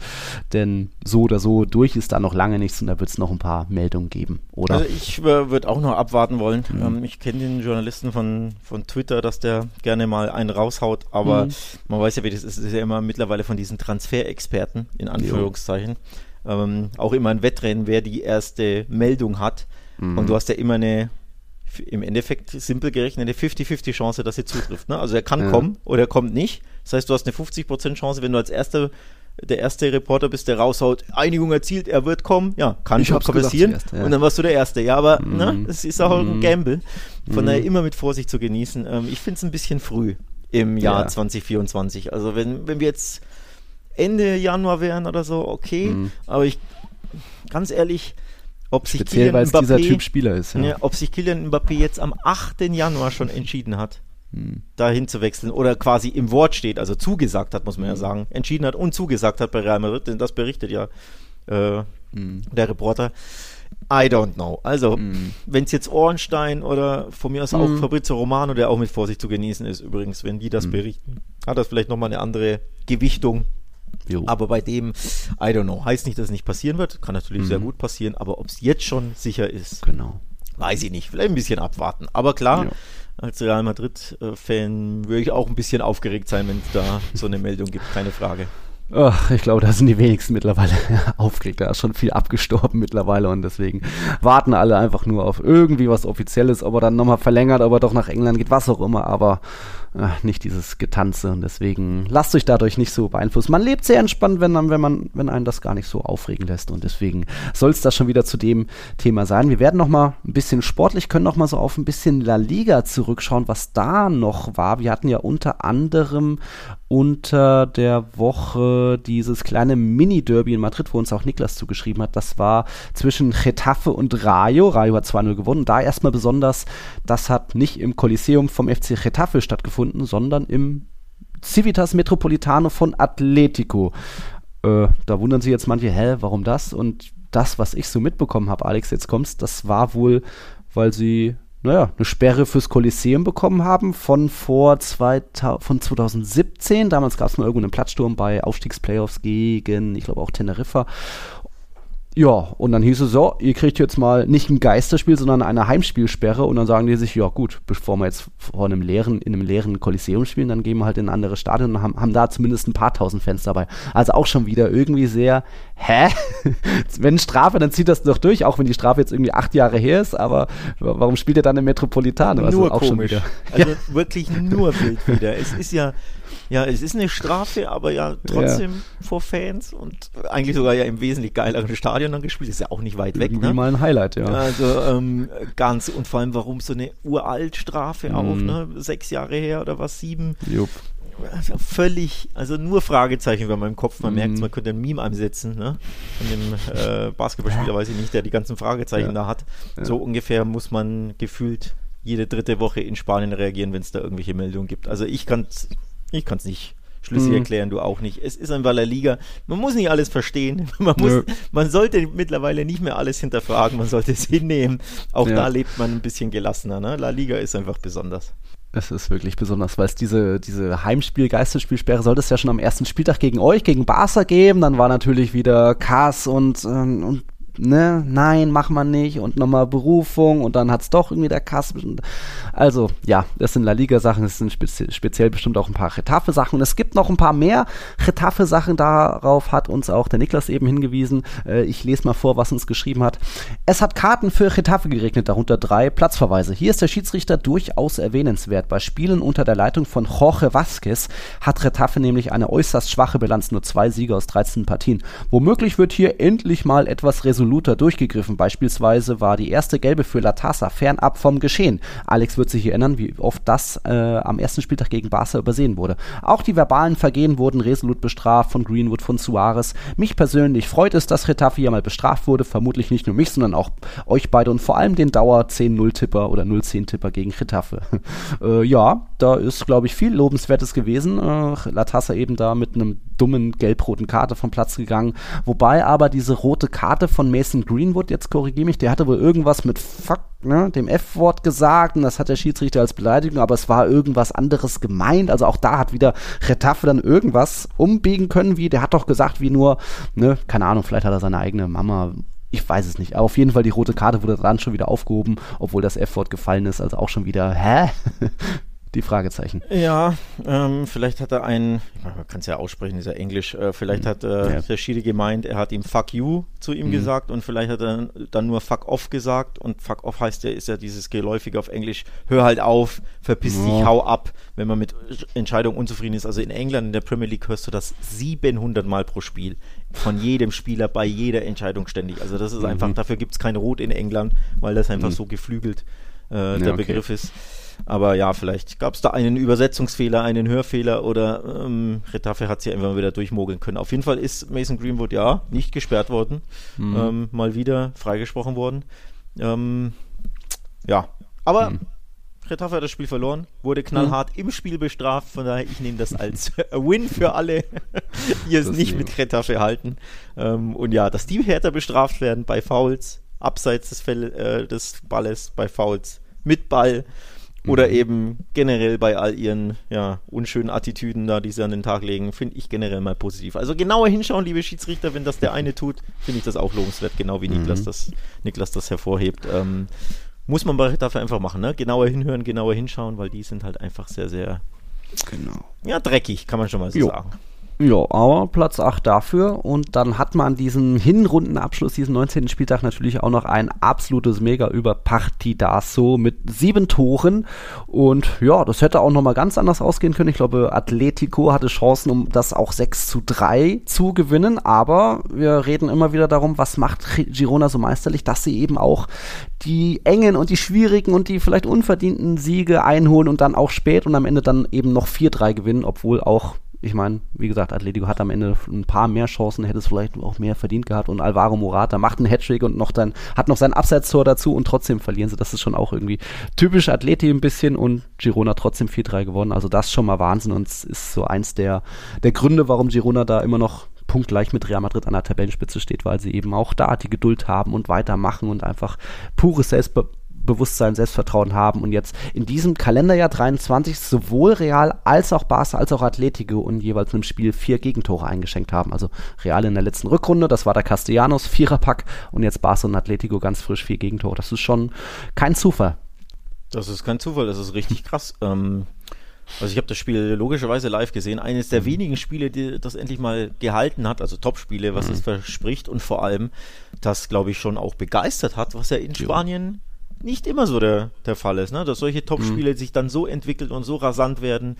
denn so oder so durch ist da noch lange nichts und da wird es noch ein paar Meldungen geben, oder? Also ich äh, würde auch noch abwarten wollen. Mhm. Ähm, ich kenne den Journalisten von, von Twitter, dass der gerne mal einen raushaut, aber mhm. man weiß ja, wie das ist, es ist ja immer mittlerweile von diesen Transferexperten, in Anführungszeichen, ähm, auch immer ein Wettrennen, wer die erste Meldung hat. Mhm. Und du hast ja immer eine im Endeffekt simpel gerechnet eine 50-50 Chance, dass sie zutrifft. Ne? Also er kann ja. kommen oder er kommt nicht. Das heißt, du hast eine 50% Chance, wenn du als erster der erste Reporter bist, der raushaut, Einigung erzielt, er wird kommen. Ja, kann schon passieren. Erste, ja. Und dann warst du der Erste. Ja, aber mm. ne, es ist auch mm. ein Gamble. Von mm. daher immer mit Vorsicht zu genießen. Ähm, ich finde es ein bisschen früh im Jahr ja. 2024. Also wenn, wenn wir jetzt Ende Januar wären oder so, okay. Mhm. Aber ich, ganz ehrlich, ob sich Speziell, weil es dieser Typ Spieler ist. Ja. Ja, ob sich Kylian Mbappé jetzt am 8. Januar schon entschieden hat, hm. dahin zu wechseln oder quasi im Wort steht, also zugesagt hat, muss man ja hm. sagen, entschieden hat und zugesagt hat bei Real Madrid, denn das berichtet ja äh, hm. der Reporter. I don't know. Also, mm. wenn es jetzt Ornstein oder von mir aus auch mm. Fabrizio Romano, der auch mit Vorsicht zu genießen ist, übrigens, wenn die das mm. berichten, hat das vielleicht nochmal eine andere Gewichtung Jo. Aber bei dem, I don't know, heißt nicht, dass es nicht passieren wird. Kann natürlich mhm. sehr gut passieren, aber ob es jetzt schon sicher ist, genau. weiß ich nicht. Vielleicht ein bisschen abwarten. Aber klar, jo. Als Real Madrid-Fan würde ich auch ein bisschen aufgeregt sein, wenn es da so eine Meldung gibt, keine Frage. Oh, ich glaube, da sind die wenigsten mittlerweile *laughs* aufgeregt. Da ist schon viel abgestorben mittlerweile und deswegen warten alle einfach nur auf irgendwie was Offizielles, ob er dann nochmal verlängert, ob er doch nach England geht, was auch immer. Aber ach, nicht dieses Getanze und deswegen lasst euch dadurch nicht so beeinflussen. Man lebt sehr entspannt, wenn, wenn, man, wenn einen das gar nicht so aufregen lässt und deswegen soll es das schon wieder zu dem Thema sein. Wir werden noch mal ein bisschen sportlich, können noch mal so auf ein bisschen La Liga zurückschauen, was da noch war. Wir hatten ja unter anderem unter der Woche dieses kleine Mini-Derby in Madrid, wo uns auch Niklas zugeschrieben hat. Das war zwischen Getafe und Rayo. Rayo hat 2-0 gewonnen. Da erstmal besonders, das hat nicht im Kolosseum vom FC Getafe stattgefunden, sondern im Civitas Metropolitano von Atletico. Äh, da wundern sich jetzt manche, hä, warum das? Und das, was ich so mitbekommen habe, Alex, jetzt kommst, das war wohl, weil sie naja, eine Sperre fürs Kolosseum bekommen haben von vor 2000, von 2017. Damals gab es mal irgendeinen Platzsturm bei Aufstiegsplayoffs gegen, ich glaube auch Teneriffa. Ja, und dann hieß es so, ihr kriegt jetzt mal nicht ein Geisterspiel, sondern eine Heimspielsperre und dann sagen die sich, ja gut, bevor wir jetzt vor einem leeren, in einem leeren Kolosseum spielen, dann gehen wir halt in ein anderes Stadion und haben, haben da zumindest ein paar tausend Fans dabei. Also auch schon wieder irgendwie sehr, hä? *laughs* wenn Strafe, dann zieht das doch durch, auch wenn die Strafe jetzt irgendwie acht Jahre her ist, aber warum spielt er dann im Metropolitano? Also nur auch komisch. Also ja. wirklich nur wild wieder. Es ist ja, ja, es ist eine Strafe, aber ja trotzdem ja. vor Fans und eigentlich sogar ja im wesentlich geileren Stadion dann gespielt. Ist ja auch nicht weit weg. Irgendwie ne? mal ein Highlight, ja. Also ähm, ganz und vor allem, warum so eine uralt Strafe mm. auch, ne? Sechs Jahre her oder was, sieben. Jupp. Also völlig, also nur Fragezeichen über meinem Kopf. Man mm. merkt, man könnte ein Meme einsetzen, ne? Von dem äh, Basketballspieler, weiß ich nicht, der die ganzen Fragezeichen ja. da hat. Ja. So ungefähr muss man gefühlt jede dritte Woche in Spanien reagieren, wenn es da irgendwelche Meldungen gibt. Also ich kann es ich kann es nicht schlüssig mhm. erklären, du auch nicht. Es ist ein La Liga. Man muss nicht alles verstehen. *laughs* Man, muss, man sollte mittlerweile nicht mehr alles hinterfragen. Man sollte es *laughs* hinnehmen. Auch ja. da lebt man ein bisschen gelassener. Ne? La Liga ist einfach besonders. Es ist wirklich besonders, weil es diese, diese Heimspiel-Geisterspielsperre sollte es ja schon am ersten Spieltag gegen euch, gegen Barca geben. Dann war natürlich wieder Kass und, ähm, und ne, nein, mach man nicht und nochmal Berufung und dann hat es doch irgendwie der Kass. Also, ja, das sind La Liga-Sachen, es sind spezi speziell bestimmt auch ein paar Retafe-Sachen und es gibt noch ein paar mehr Retafe-Sachen, darauf hat uns auch der Niklas eben hingewiesen. Äh, ich lese mal vor, was uns geschrieben hat. Es hat Karten für Retafe geregnet, darunter drei Platzverweise. Hier ist der Schiedsrichter durchaus erwähnenswert. Bei Spielen unter der Leitung von Jorge Vasquez hat Retafe nämlich eine äußerst schwache Bilanz, nur zwei Siege aus 13 Partien. Womöglich wird hier endlich mal etwas resoluter durchgegriffen. Beispielsweise war die erste gelbe für Latassa fernab vom Geschehen. Alex wird sich erinnern, wie oft das äh, am ersten Spieltag gegen Barca übersehen wurde. Auch die verbalen Vergehen wurden resolut bestraft von Greenwood, von Suarez. Mich persönlich freut es, dass Retafe hier mal bestraft wurde. Vermutlich nicht nur mich, sondern auch euch beide und vor allem den Dauer 10-0-Tipper oder 0-10-Tipper gegen Retafe. *laughs* äh, ja, da ist, glaube ich, viel Lobenswertes gewesen. Äh, Latassa eben da mit einem dummen gelb-roten Karte vom Platz gegangen. Wobei aber diese rote Karte von Mason Greenwood, jetzt korrigiere mich, der hatte wohl irgendwas mit Fuck, ne, dem F-Wort gesagt und das hat der Schiedsrichter als Beleidigung, aber es war irgendwas anderes gemeint. Also auch da hat wieder Retaffe dann irgendwas umbiegen können, wie der hat doch gesagt, wie nur, ne, keine Ahnung, vielleicht hat er seine eigene Mama ich weiß es nicht. Aber auf jeden Fall die rote Karte wurde dann schon wieder aufgehoben, obwohl das F-Wort gefallen ist. Also auch schon wieder, hä? Die Fragezeichen. Ja, ähm, vielleicht hat er ein, man kann es ja aussprechen, ist ja Englisch, äh, vielleicht hat äh, ja. der Schiri gemeint, er hat ihm Fuck you zu ihm mhm. gesagt und vielleicht hat er dann nur Fuck off gesagt und Fuck off heißt ja, ist ja dieses geläufige auf Englisch, hör halt auf, verpiss ja. dich, hau ab, wenn man mit Entscheidungen unzufrieden ist. Also in England, in der Premier League hörst du das 700 Mal pro Spiel. Von jedem Spieler, bei jeder Entscheidung ständig. Also das ist mhm. einfach, dafür gibt es kein Rot in England, weil das einfach mhm. so geflügelt äh, der okay. Begriff ist. Aber ja, vielleicht gab es da einen Übersetzungsfehler, einen Hörfehler oder ähm, Retafe hat sie einfach wieder durchmogeln können. Auf jeden Fall ist Mason Greenwood ja nicht gesperrt worden, mhm. ähm, mal wieder freigesprochen worden. Ähm, ja, aber mhm. Retafe hat das Spiel verloren, wurde knallhart mhm. im Spiel bestraft, von daher ich nehme das als *laughs* Win für alle, *laughs* die es nicht mit Retafe halten. Ähm, und ja, dass die härter bestraft werden bei Fouls, abseits des, Fell, äh, des Balles, bei Fouls, mit Ball. Oder mhm. eben generell bei all ihren ja, unschönen Attitüden da, die sie an den Tag legen, finde ich generell mal positiv. Also genauer hinschauen, liebe Schiedsrichter, wenn das der eine tut, finde ich das auch lobenswert, genau wie mhm. Niklas, das, Niklas das hervorhebt. Ähm, muss man dafür einfach machen, ne? Genauer hinhören, genauer hinschauen, weil die sind halt einfach sehr, sehr genau. ja, dreckig, kann man schon mal so jo. sagen. Ja, aber Platz 8 dafür. Und dann hat man diesen Hinrundenabschluss, diesen 19. Spieltag natürlich auch noch ein absolutes Mega über Partidaso mit sieben Toren. Und ja, das hätte auch nochmal ganz anders ausgehen können. Ich glaube, Atletico hatte Chancen, um das auch 6 zu 3 zu gewinnen. Aber wir reden immer wieder darum, was macht Girona so meisterlich, dass sie eben auch die engen und die schwierigen und die vielleicht unverdienten Siege einholen und dann auch spät und am Ende dann eben noch 4-3 gewinnen, obwohl auch ich meine, wie gesagt, Atletico hat am Ende ein paar mehr Chancen, hätte es vielleicht auch mehr verdient gehabt und Alvaro Morata macht einen Hattrick und noch dann hat noch sein Abseitstor dazu und trotzdem verlieren sie. Das ist schon auch irgendwie typisch Atleti ein bisschen und Girona trotzdem 4-3 gewonnen. Also das schon mal Wahnsinn und es ist so eins der, der Gründe, warum Girona da immer noch punktgleich mit Real Madrid an der Tabellenspitze steht, weil sie eben auch da die Geduld haben und weitermachen und einfach pures Selbstbe Bewusstsein, Selbstvertrauen haben und jetzt in diesem Kalenderjahr 23 sowohl Real als auch Barca als auch Atletico und jeweils im Spiel vier Gegentore eingeschenkt haben. Also Real in der letzten Rückrunde, das war der Castellanos, Viererpack und jetzt Barca und Atletico ganz frisch vier Gegentore. Das ist schon kein Zufall. Das ist kein Zufall, das ist richtig krass. Ähm, also ich habe das Spiel logischerweise live gesehen. Eines der mhm. wenigen Spiele, die das endlich mal gehalten hat, also Top-Spiele, was mhm. es verspricht und vor allem das, glaube ich, schon auch begeistert hat, was ja in Spanien nicht immer so der, der Fall ist, ne? dass solche Top-Spiele mhm. sich dann so entwickeln und so rasant werden.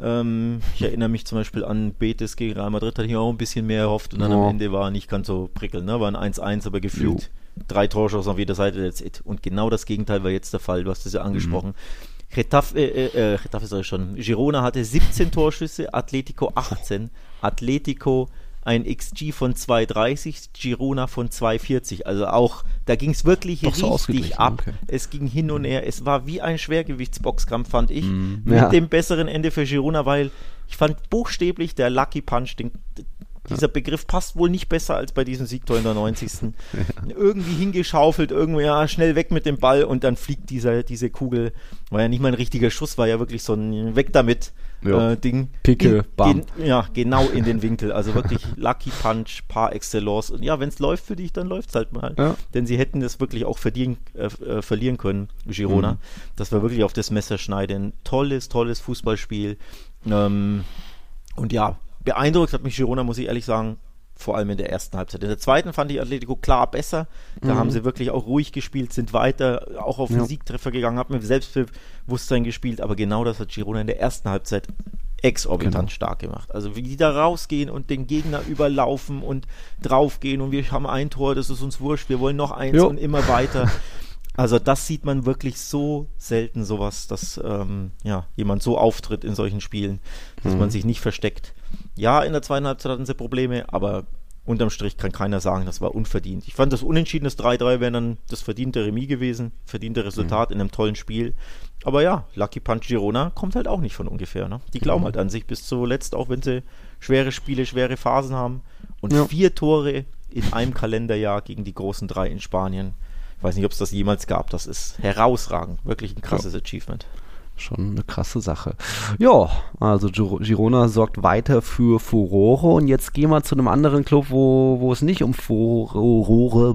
Ähm, ich erinnere mich zum Beispiel an Betis gegen Real Madrid, hatte ich auch ein bisschen mehr erhofft und dann oh. am Ende war nicht ganz so prickelnd, ne? war ein 1-1, aber gefühlt jo. drei Torschuss auf jeder Seite, that's it. Und genau das Gegenteil war jetzt der Fall, du hast es ja angesprochen. Mhm. Getafe, äh, äh, Getafe sag ich schon, Girona hatte 17 Torschüsse, Atletico 18, Atletico ein XG von 2,30, Girona von 2,40. Also auch, da ging es wirklich Doch richtig so ab. Okay. Es ging hin und her. Es war wie ein Schwergewichtsboxkampf, fand ich. Mm, mit ja. dem besseren Ende für Girona, weil ich fand buchstäblich der Lucky Punch, den, Dieser Begriff passt wohl nicht besser als bei diesem Siegtor in der 90. *laughs* Ja. Irgendwie hingeschaufelt, irgendwo, ja, schnell weg mit dem Ball und dann fliegt dieser, diese Kugel. War ja nicht mal ein richtiger Schuss, war ja wirklich so ein Weg damit äh, Ding. Picke, in, bam. Gen, ja, genau in den Winkel. Also wirklich Lucky Punch par excellence. Und ja, wenn es läuft für dich, dann läuft es halt mal. Ja. Denn sie hätten das wirklich auch verdienen, äh, äh, verlieren können, Girona. Mhm. Das war wirklich auf das Messer schneiden. Tolles, tolles Fußballspiel. Ähm, und ja, beeindruckt hat mich Girona, muss ich ehrlich sagen, vor allem in der ersten Halbzeit. In der zweiten fand ich Atletico klar besser. Da mhm. haben sie wirklich auch ruhig gespielt, sind weiter, auch auf den ja. Siegtreffer gegangen, haben mit Selbstbewusstsein gespielt. Aber genau das hat Girona in der ersten Halbzeit exorbitant genau. stark gemacht. Also wie die da rausgehen und den Gegner überlaufen und draufgehen und wir haben ein Tor, das ist uns wurscht, wir wollen noch eins jo. und immer weiter. Also das sieht man wirklich so selten, sowas, dass ähm, ja, jemand so auftritt in solchen Spielen, dass mhm. man sich nicht versteckt. Ja, in der zweiten Halbzeit hatten sie Probleme, aber unterm Strich kann keiner sagen, das war unverdient. Ich fand das unentschiedenes 3-3 wäre dann das verdiente Remis gewesen, verdiente Resultat mhm. in einem tollen Spiel. Aber ja, Lucky Punch Girona kommt halt auch nicht von ungefähr. Ne? Die glauben mhm. halt an sich bis zuletzt, auch wenn sie schwere Spiele, schwere Phasen haben. Und ja. vier Tore in einem Kalenderjahr gegen die großen drei in Spanien. Ich weiß nicht, ob es das jemals gab. Das ist herausragend. Wirklich ein krasses ja. Achievement schon eine krasse Sache. Ja, also Girona sorgt weiter für Furore und jetzt gehen wir zu einem anderen Club, wo, wo es nicht um Furore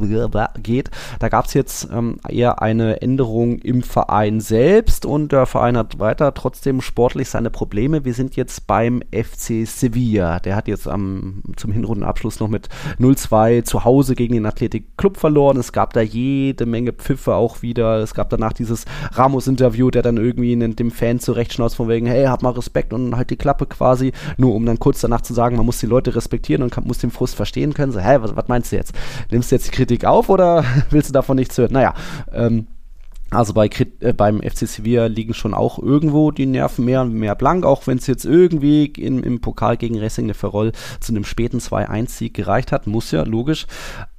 geht. Da gab es jetzt ähm, eher eine Änderung im Verein selbst und der Verein hat weiter trotzdem sportlich seine Probleme. Wir sind jetzt beim FC Sevilla. Der hat jetzt am, zum Hinrundenabschluss noch mit 0-2 zu Hause gegen den Athletic Club verloren. Es gab da jede Menge Pfiffe auch wieder. Es gab danach dieses Ramos-Interview, der dann irgendwie in den dem Fan zurechtschnauzt von wegen, hey, hab mal Respekt und halt die Klappe quasi, nur um dann kurz danach zu sagen, man muss die Leute respektieren und kann, muss den Frust verstehen können. So, hä, was, was meinst du jetzt? Nimmst du jetzt die Kritik auf oder *laughs* willst du davon nichts hören? Naja, ähm, also bei, äh, beim FC Sevilla liegen schon auch irgendwo die Nerven mehr und mehr blank, auch wenn es jetzt irgendwie in, im Pokal gegen Racing de Ferrol zu einem späten 2-1-Sieg gereicht hat, muss ja, logisch.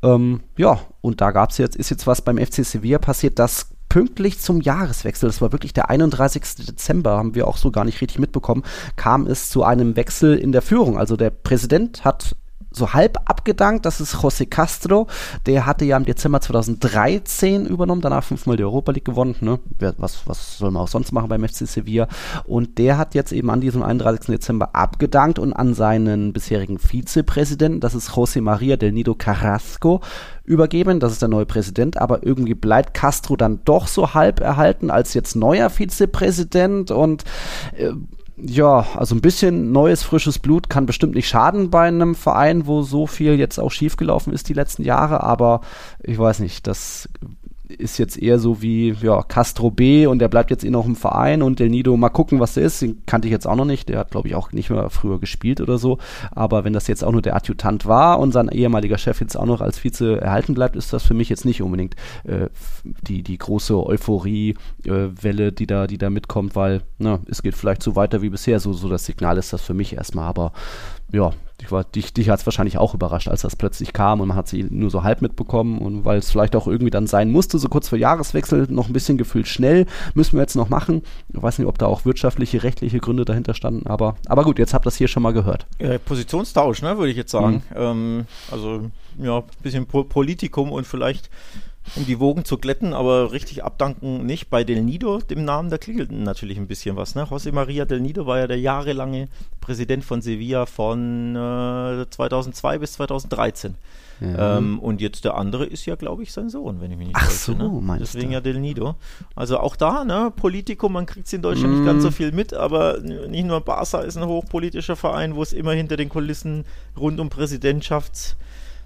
Ähm, ja, und da gab's jetzt, ist jetzt was beim FC Sevilla passiert, das pünktlich zum Jahreswechsel, das war wirklich der 31. Dezember, haben wir auch so gar nicht richtig mitbekommen, kam es zu einem Wechsel in der Führung. Also der Präsident hat so halb abgedankt. Das ist José Castro. Der hatte ja im Dezember 2013 übernommen, danach fünfmal die Europa League gewonnen. Ne? Was, was soll man auch sonst machen beim FC Sevilla? Und der hat jetzt eben an diesem 31. Dezember abgedankt und an seinen bisherigen Vizepräsidenten, das ist José María del Nido Carrasco, übergeben. Das ist der neue Präsident. Aber irgendwie bleibt Castro dann doch so halb erhalten als jetzt neuer Vizepräsident und äh, ja, also ein bisschen neues, frisches Blut kann bestimmt nicht schaden bei einem Verein, wo so viel jetzt auch schiefgelaufen ist die letzten Jahre, aber ich weiß nicht, das ist jetzt eher so wie ja, Castro B und der bleibt jetzt eh noch im Verein und Del Nido, mal gucken, was der ist. Den kannte ich jetzt auch noch nicht. Der hat, glaube ich, auch nicht mehr früher gespielt oder so. Aber wenn das jetzt auch nur der Adjutant war und sein ehemaliger Chef jetzt auch noch als Vize erhalten bleibt, ist das für mich jetzt nicht unbedingt äh, die, die große Euphorie-Welle, äh, die, da, die da mitkommt, weil na, ne, es geht vielleicht so weiter wie bisher. So, so das Signal ist das für mich erstmal. Aber ja, ich war, dich, dich hat es wahrscheinlich auch überrascht, als das plötzlich kam und man hat sie nur so halb mitbekommen und weil es vielleicht auch irgendwie dann sein musste, so kurz vor Jahreswechsel, noch ein bisschen gefühlt schnell, müssen wir jetzt noch machen. Ich weiß nicht, ob da auch wirtschaftliche, rechtliche Gründe dahinter standen, aber, aber gut, jetzt habt ihr das hier schon mal gehört. Ja, Positionstausch, ne, würde ich jetzt sagen. Mhm. Ähm, also, ja, ein bisschen po Politikum und vielleicht um die Wogen zu glätten, aber richtig abdanken nicht. Bei Del Nido, dem Namen, da klingelt natürlich ein bisschen was. Ne? José María Del Nido war ja der jahrelange Präsident von Sevilla von äh, 2002 bis 2013. Ja. Ähm, und jetzt der andere ist ja, glaube ich, sein Sohn, wenn ich mich nicht Ach täusche. So, ne? meinst Deswegen du? ja Del Nido. Also auch da, ne, Politikum, man kriegt es in Deutschland mm. nicht ganz so viel mit, aber nicht nur Barca ist ein hochpolitischer Verein, wo es immer hinter den Kulissen rund um Präsidentschafts,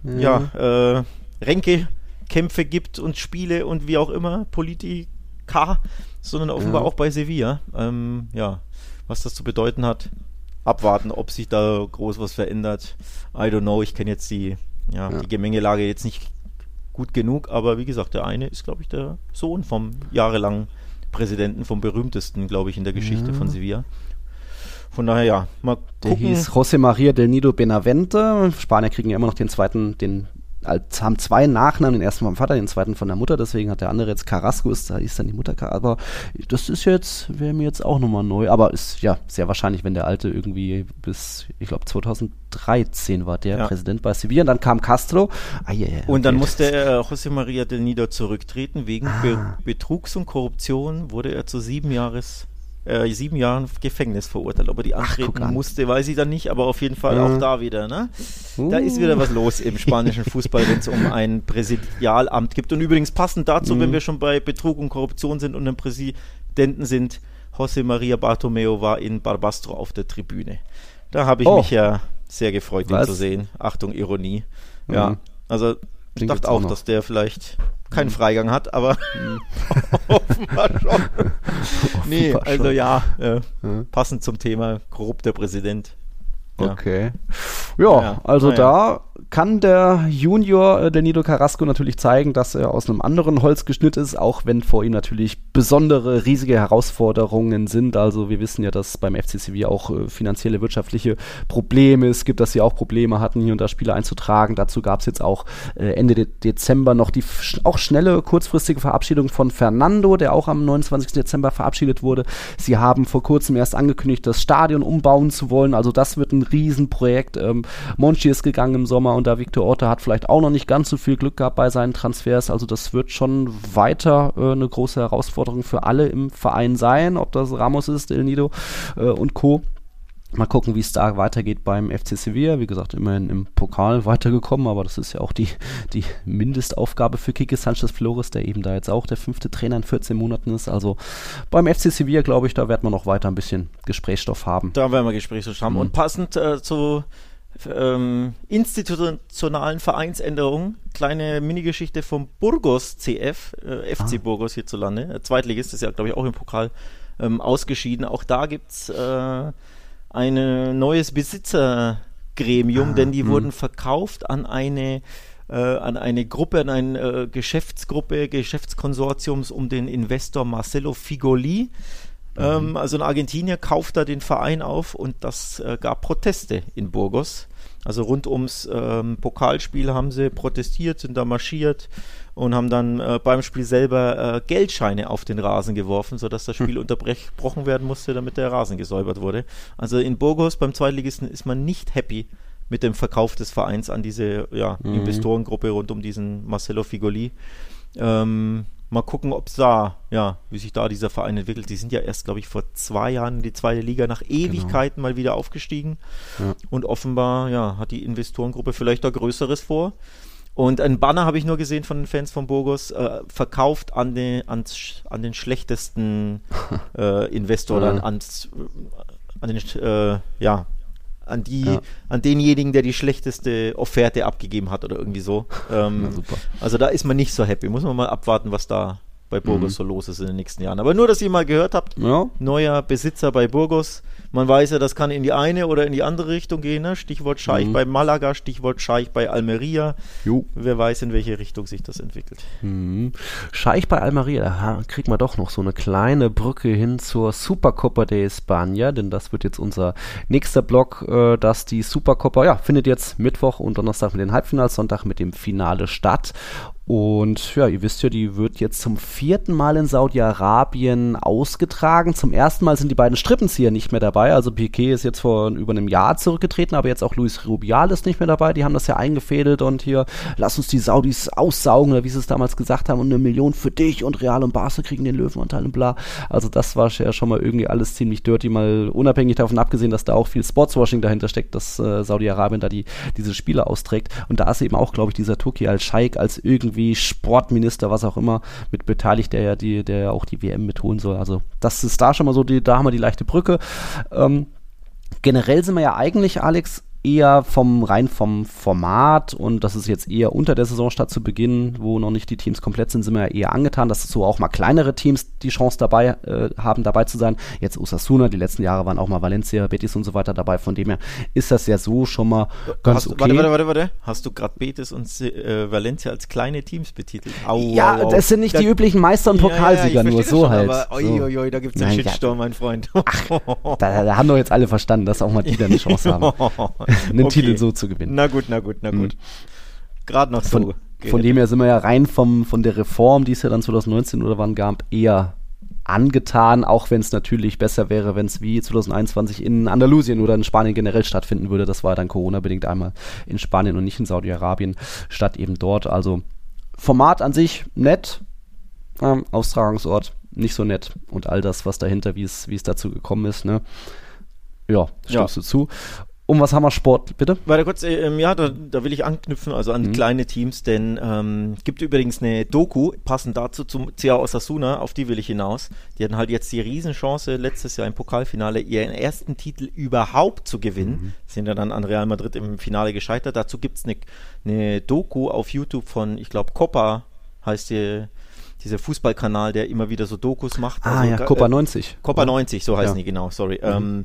ja, ja äh, Ränke Kämpfe gibt und Spiele und wie auch immer, Politika, sondern offenbar ja. auch bei Sevilla. Ähm, ja, was das zu bedeuten hat, abwarten, ob sich da groß was verändert. I don't know, ich kenne jetzt die, ja, ja, die Gemengelage jetzt nicht gut genug, aber wie gesagt, der eine ist, glaube ich, der Sohn vom jahrelangen Präsidenten, vom berühmtesten, glaube ich, in der Geschichte ja. von Sevilla. Von daher, ja, mal gucken. Der hieß José María del Nido Benavente. Spanier kriegen ja immer noch den zweiten, den als, haben zwei Nachnamen, den ersten vom Vater, den zweiten von der Mutter, deswegen hat der andere jetzt Carrasco, ist, da ist dann die Mutter, aber das ist jetzt, wäre mir jetzt auch nochmal neu, aber ist ja sehr wahrscheinlich, wenn der alte irgendwie bis, ich glaube 2013 war der ja. Präsident bei Sevilla und dann kam Castro. Ah, yeah, yeah, und dann musste äh, José María del Nido zurücktreten, wegen ah. Be Betrugs und Korruption wurde er zu sieben Jahres äh, sieben Jahren Gefängnis verurteilt. Ob er die antreten Ach, musste, weiß ich dann nicht, aber auf jeden Fall ja. auch da wieder. Ne? Uh. Da ist wieder was los im spanischen Fußball, wenn es um ein Präsidialamt gibt. Und übrigens passend dazu, mhm. wenn wir schon bei Betrug und Korruption sind und einem Präsidenten sind, José María Bartomeo war in Barbastro auf der Tribüne. Da habe ich oh. mich ja sehr gefreut, was? ihn zu sehen. Achtung, Ironie. Ja, mhm. also ich dachte auch, auch dass der vielleicht keinen mhm. Freigang hat, aber mhm. *laughs* offenbar schon. nee, offenbar also schon. ja, äh, ja, passend zum Thema korrupter Präsident. Ja. Okay. Ja, ja. also ja. da kann der Junior, äh, der Nido Carrasco, natürlich zeigen, dass er aus einem anderen Holz geschnitten ist, auch wenn vor ihm natürlich besondere, riesige Herausforderungen sind. Also wir wissen ja, dass beim FC auch äh, finanzielle, wirtschaftliche Probleme es gibt, dass sie auch Probleme hatten, hier und da Spiele einzutragen. Dazu gab es jetzt auch äh, Ende De Dezember noch die auch schnelle, kurzfristige Verabschiedung von Fernando, der auch am 29. Dezember verabschiedet wurde. Sie haben vor kurzem erst angekündigt, das Stadion umbauen zu wollen. Also das wird ein Riesenprojekt. Ähm, Monchi ist gegangen im Sommer und da Victor Orte hat vielleicht auch noch nicht ganz so viel Glück gehabt bei seinen Transfers. Also das wird schon weiter äh, eine große Herausforderung für alle im Verein sein, ob das Ramos ist, El Nido äh, und Co. Mal gucken, wie es da weitergeht beim FC Sevilla. Wie gesagt, immerhin im Pokal weitergekommen, aber das ist ja auch die, die Mindestaufgabe für Kike Sanchez Flores, der eben da jetzt auch der fünfte Trainer in 14 Monaten ist. Also beim FC Sevilla, glaube ich, da wird man noch weiter ein bisschen Gesprächsstoff haben. Da werden wir Gesprächsstoff haben. Mhm. Und passend äh, zu ähm, institutionalen Vereinsänderungen, kleine Minigeschichte vom Burgos CF, äh, FC ah. Burgos hierzulande. Äh, Zweitligist ist ja, glaube ich, auch im Pokal ähm, ausgeschieden. Auch da gibt es äh, ein neues Besitzergremium, ah, denn die mh. wurden verkauft an eine äh, an eine Gruppe, an eine äh, Geschäftsgruppe, Geschäftskonsortiums um den Investor Marcelo Figoli. Ähm, mhm. also ein Argentinier kauft da den Verein auf und das äh, gab Proteste in Burgos. Also rund ums ähm, Pokalspiel haben sie protestiert, sind da marschiert und haben dann äh, beim Spiel selber äh, Geldscheine auf den Rasen geworfen, sodass das Spiel hm. unterbrochen werden musste, damit der Rasen gesäubert wurde. Also in Burgos beim Zweitligisten ist man nicht happy mit dem Verkauf des Vereins an diese ja, mhm. Investorengruppe rund um diesen Marcelo Figoli. Ähm, mal gucken, ob es da, ja, wie sich da dieser Verein entwickelt. Die sind ja erst, glaube ich, vor zwei Jahren in die zweite Liga nach genau. Ewigkeiten genau. mal wieder aufgestiegen. Ja. Und offenbar, ja, hat die Investorengruppe vielleicht da Größeres vor. Und ein Banner habe ich nur gesehen von den Fans von Burgos, äh, verkauft an den, ans, an den schlechtesten *laughs* äh, Investor, ja. ans, an den, äh, ja, an die, ja. an denjenigen, der die schlechteste Offerte abgegeben hat oder irgendwie so. Ähm, also da ist man nicht so happy. Muss man mal abwarten, was da bei Burgos mhm. so los ist in den nächsten Jahren. Aber nur, dass ihr mal gehört habt, ja. neuer Besitzer bei Burgos. Man weiß ja, das kann in die eine oder in die andere Richtung gehen. Ne? Stichwort Scheich mhm. bei Malaga, Stichwort Scheich bei Almeria. Jo. Wer weiß, in welche Richtung sich das entwickelt. Mhm. Scheich bei Almeria, da kriegt man doch noch so eine kleine Brücke hin zur Supercopa de España, denn das wird jetzt unser nächster Block, äh, dass die Supercopa, ja, findet jetzt Mittwoch und Donnerstag mit den Halbfinals, Sonntag mit dem Finale statt. Und ja, ihr wisst ja, die wird jetzt zum vierten Mal in Saudi-Arabien ausgetragen. Zum ersten Mal sind die beiden Strippenzieher nicht mehr dabei. Also Piquet ist jetzt vor über einem Jahr zurückgetreten, aber jetzt auch Luis Rubial ist nicht mehr dabei. Die haben das ja eingefädelt und hier, lass uns die Saudis aussaugen, oder wie sie es damals gesagt haben, und eine Million für dich und Real und Barca kriegen den Löwenanteil und bla. Also das war ja schon mal irgendwie alles ziemlich dirty, mal unabhängig davon abgesehen, dass da auch viel Sportswashing dahinter steckt, dass äh, Saudi-Arabien da die, diese Spiele austrägt. Und da ist eben auch, glaube ich, dieser Turki al-Scheik als irgendwie irgendwie Sportminister, was auch immer, mit beteiligt, der ja die, der ja auch die WM mitholen soll. Also das ist da schon mal so, die, da haben wir die leichte Brücke. Ähm, generell sind wir ja eigentlich, Alex, eher vom rein vom Format und das ist jetzt eher unter der Saison statt zu Beginn, wo noch nicht die Teams komplett sind, sind wir eher angetan, dass so auch mal kleinere Teams die Chance dabei äh, haben, dabei zu sein. Jetzt Osasuna, die letzten Jahre waren auch mal Valencia, Betis und so weiter dabei. Von dem her ist das ja so schon mal ganz Hast, okay. Warte, warte, warte, warte. Hast du gerade Betis und äh, Valencia als kleine Teams betitelt? Au, ja, au, au. das sind nicht da, die üblichen Meister und Pokalsieger, ja, ja, nur so schon, halt. Aber, oi, oi, oi, da gibt es einen Shitstorm, ja. mein Freund. Ach, da, da, haben doch jetzt alle verstanden, dass auch mal die da eine Chance haben, *laughs* *laughs* einen okay. Titel so zu gewinnen. Na gut, na gut, na gut. Mhm. Gerade noch so. Von, von dem her sind wir ja rein vom, von der Reform, die es ja dann 2019 oder wann gab, eher angetan, auch wenn es natürlich besser wäre, wenn es wie 2021 in Andalusien oder in Spanien generell stattfinden würde. Das war dann Corona-bedingt einmal in Spanien und nicht in Saudi-Arabien, statt eben dort. Also Format an sich nett, ähm, Austragungsort nicht so nett und all das, was dahinter, wie es dazu gekommen ist. Ne? Ja, stimmst ja. du zu. Um was haben wir Sport, bitte? Warte kurz, äh, ähm, ja, da, da, will ich anknüpfen, also an mhm. kleine Teams, denn ähm, gibt übrigens eine Doku, passend dazu zum CA Osasuna, auf die will ich hinaus. Die hatten halt jetzt die Riesenchance, letztes Jahr im Pokalfinale ihren ersten Titel überhaupt zu gewinnen. Mhm. Sind ja dann an Real Madrid im Finale gescheitert. Dazu gibt es eine, eine Doku auf YouTube von, ich glaube, Copa heißt die dieser Fußballkanal, der immer wieder so Dokus macht. Ah also, ja, Copa 90. Copa 90, so heißen ja. die, genau, sorry. Mhm. Ähm,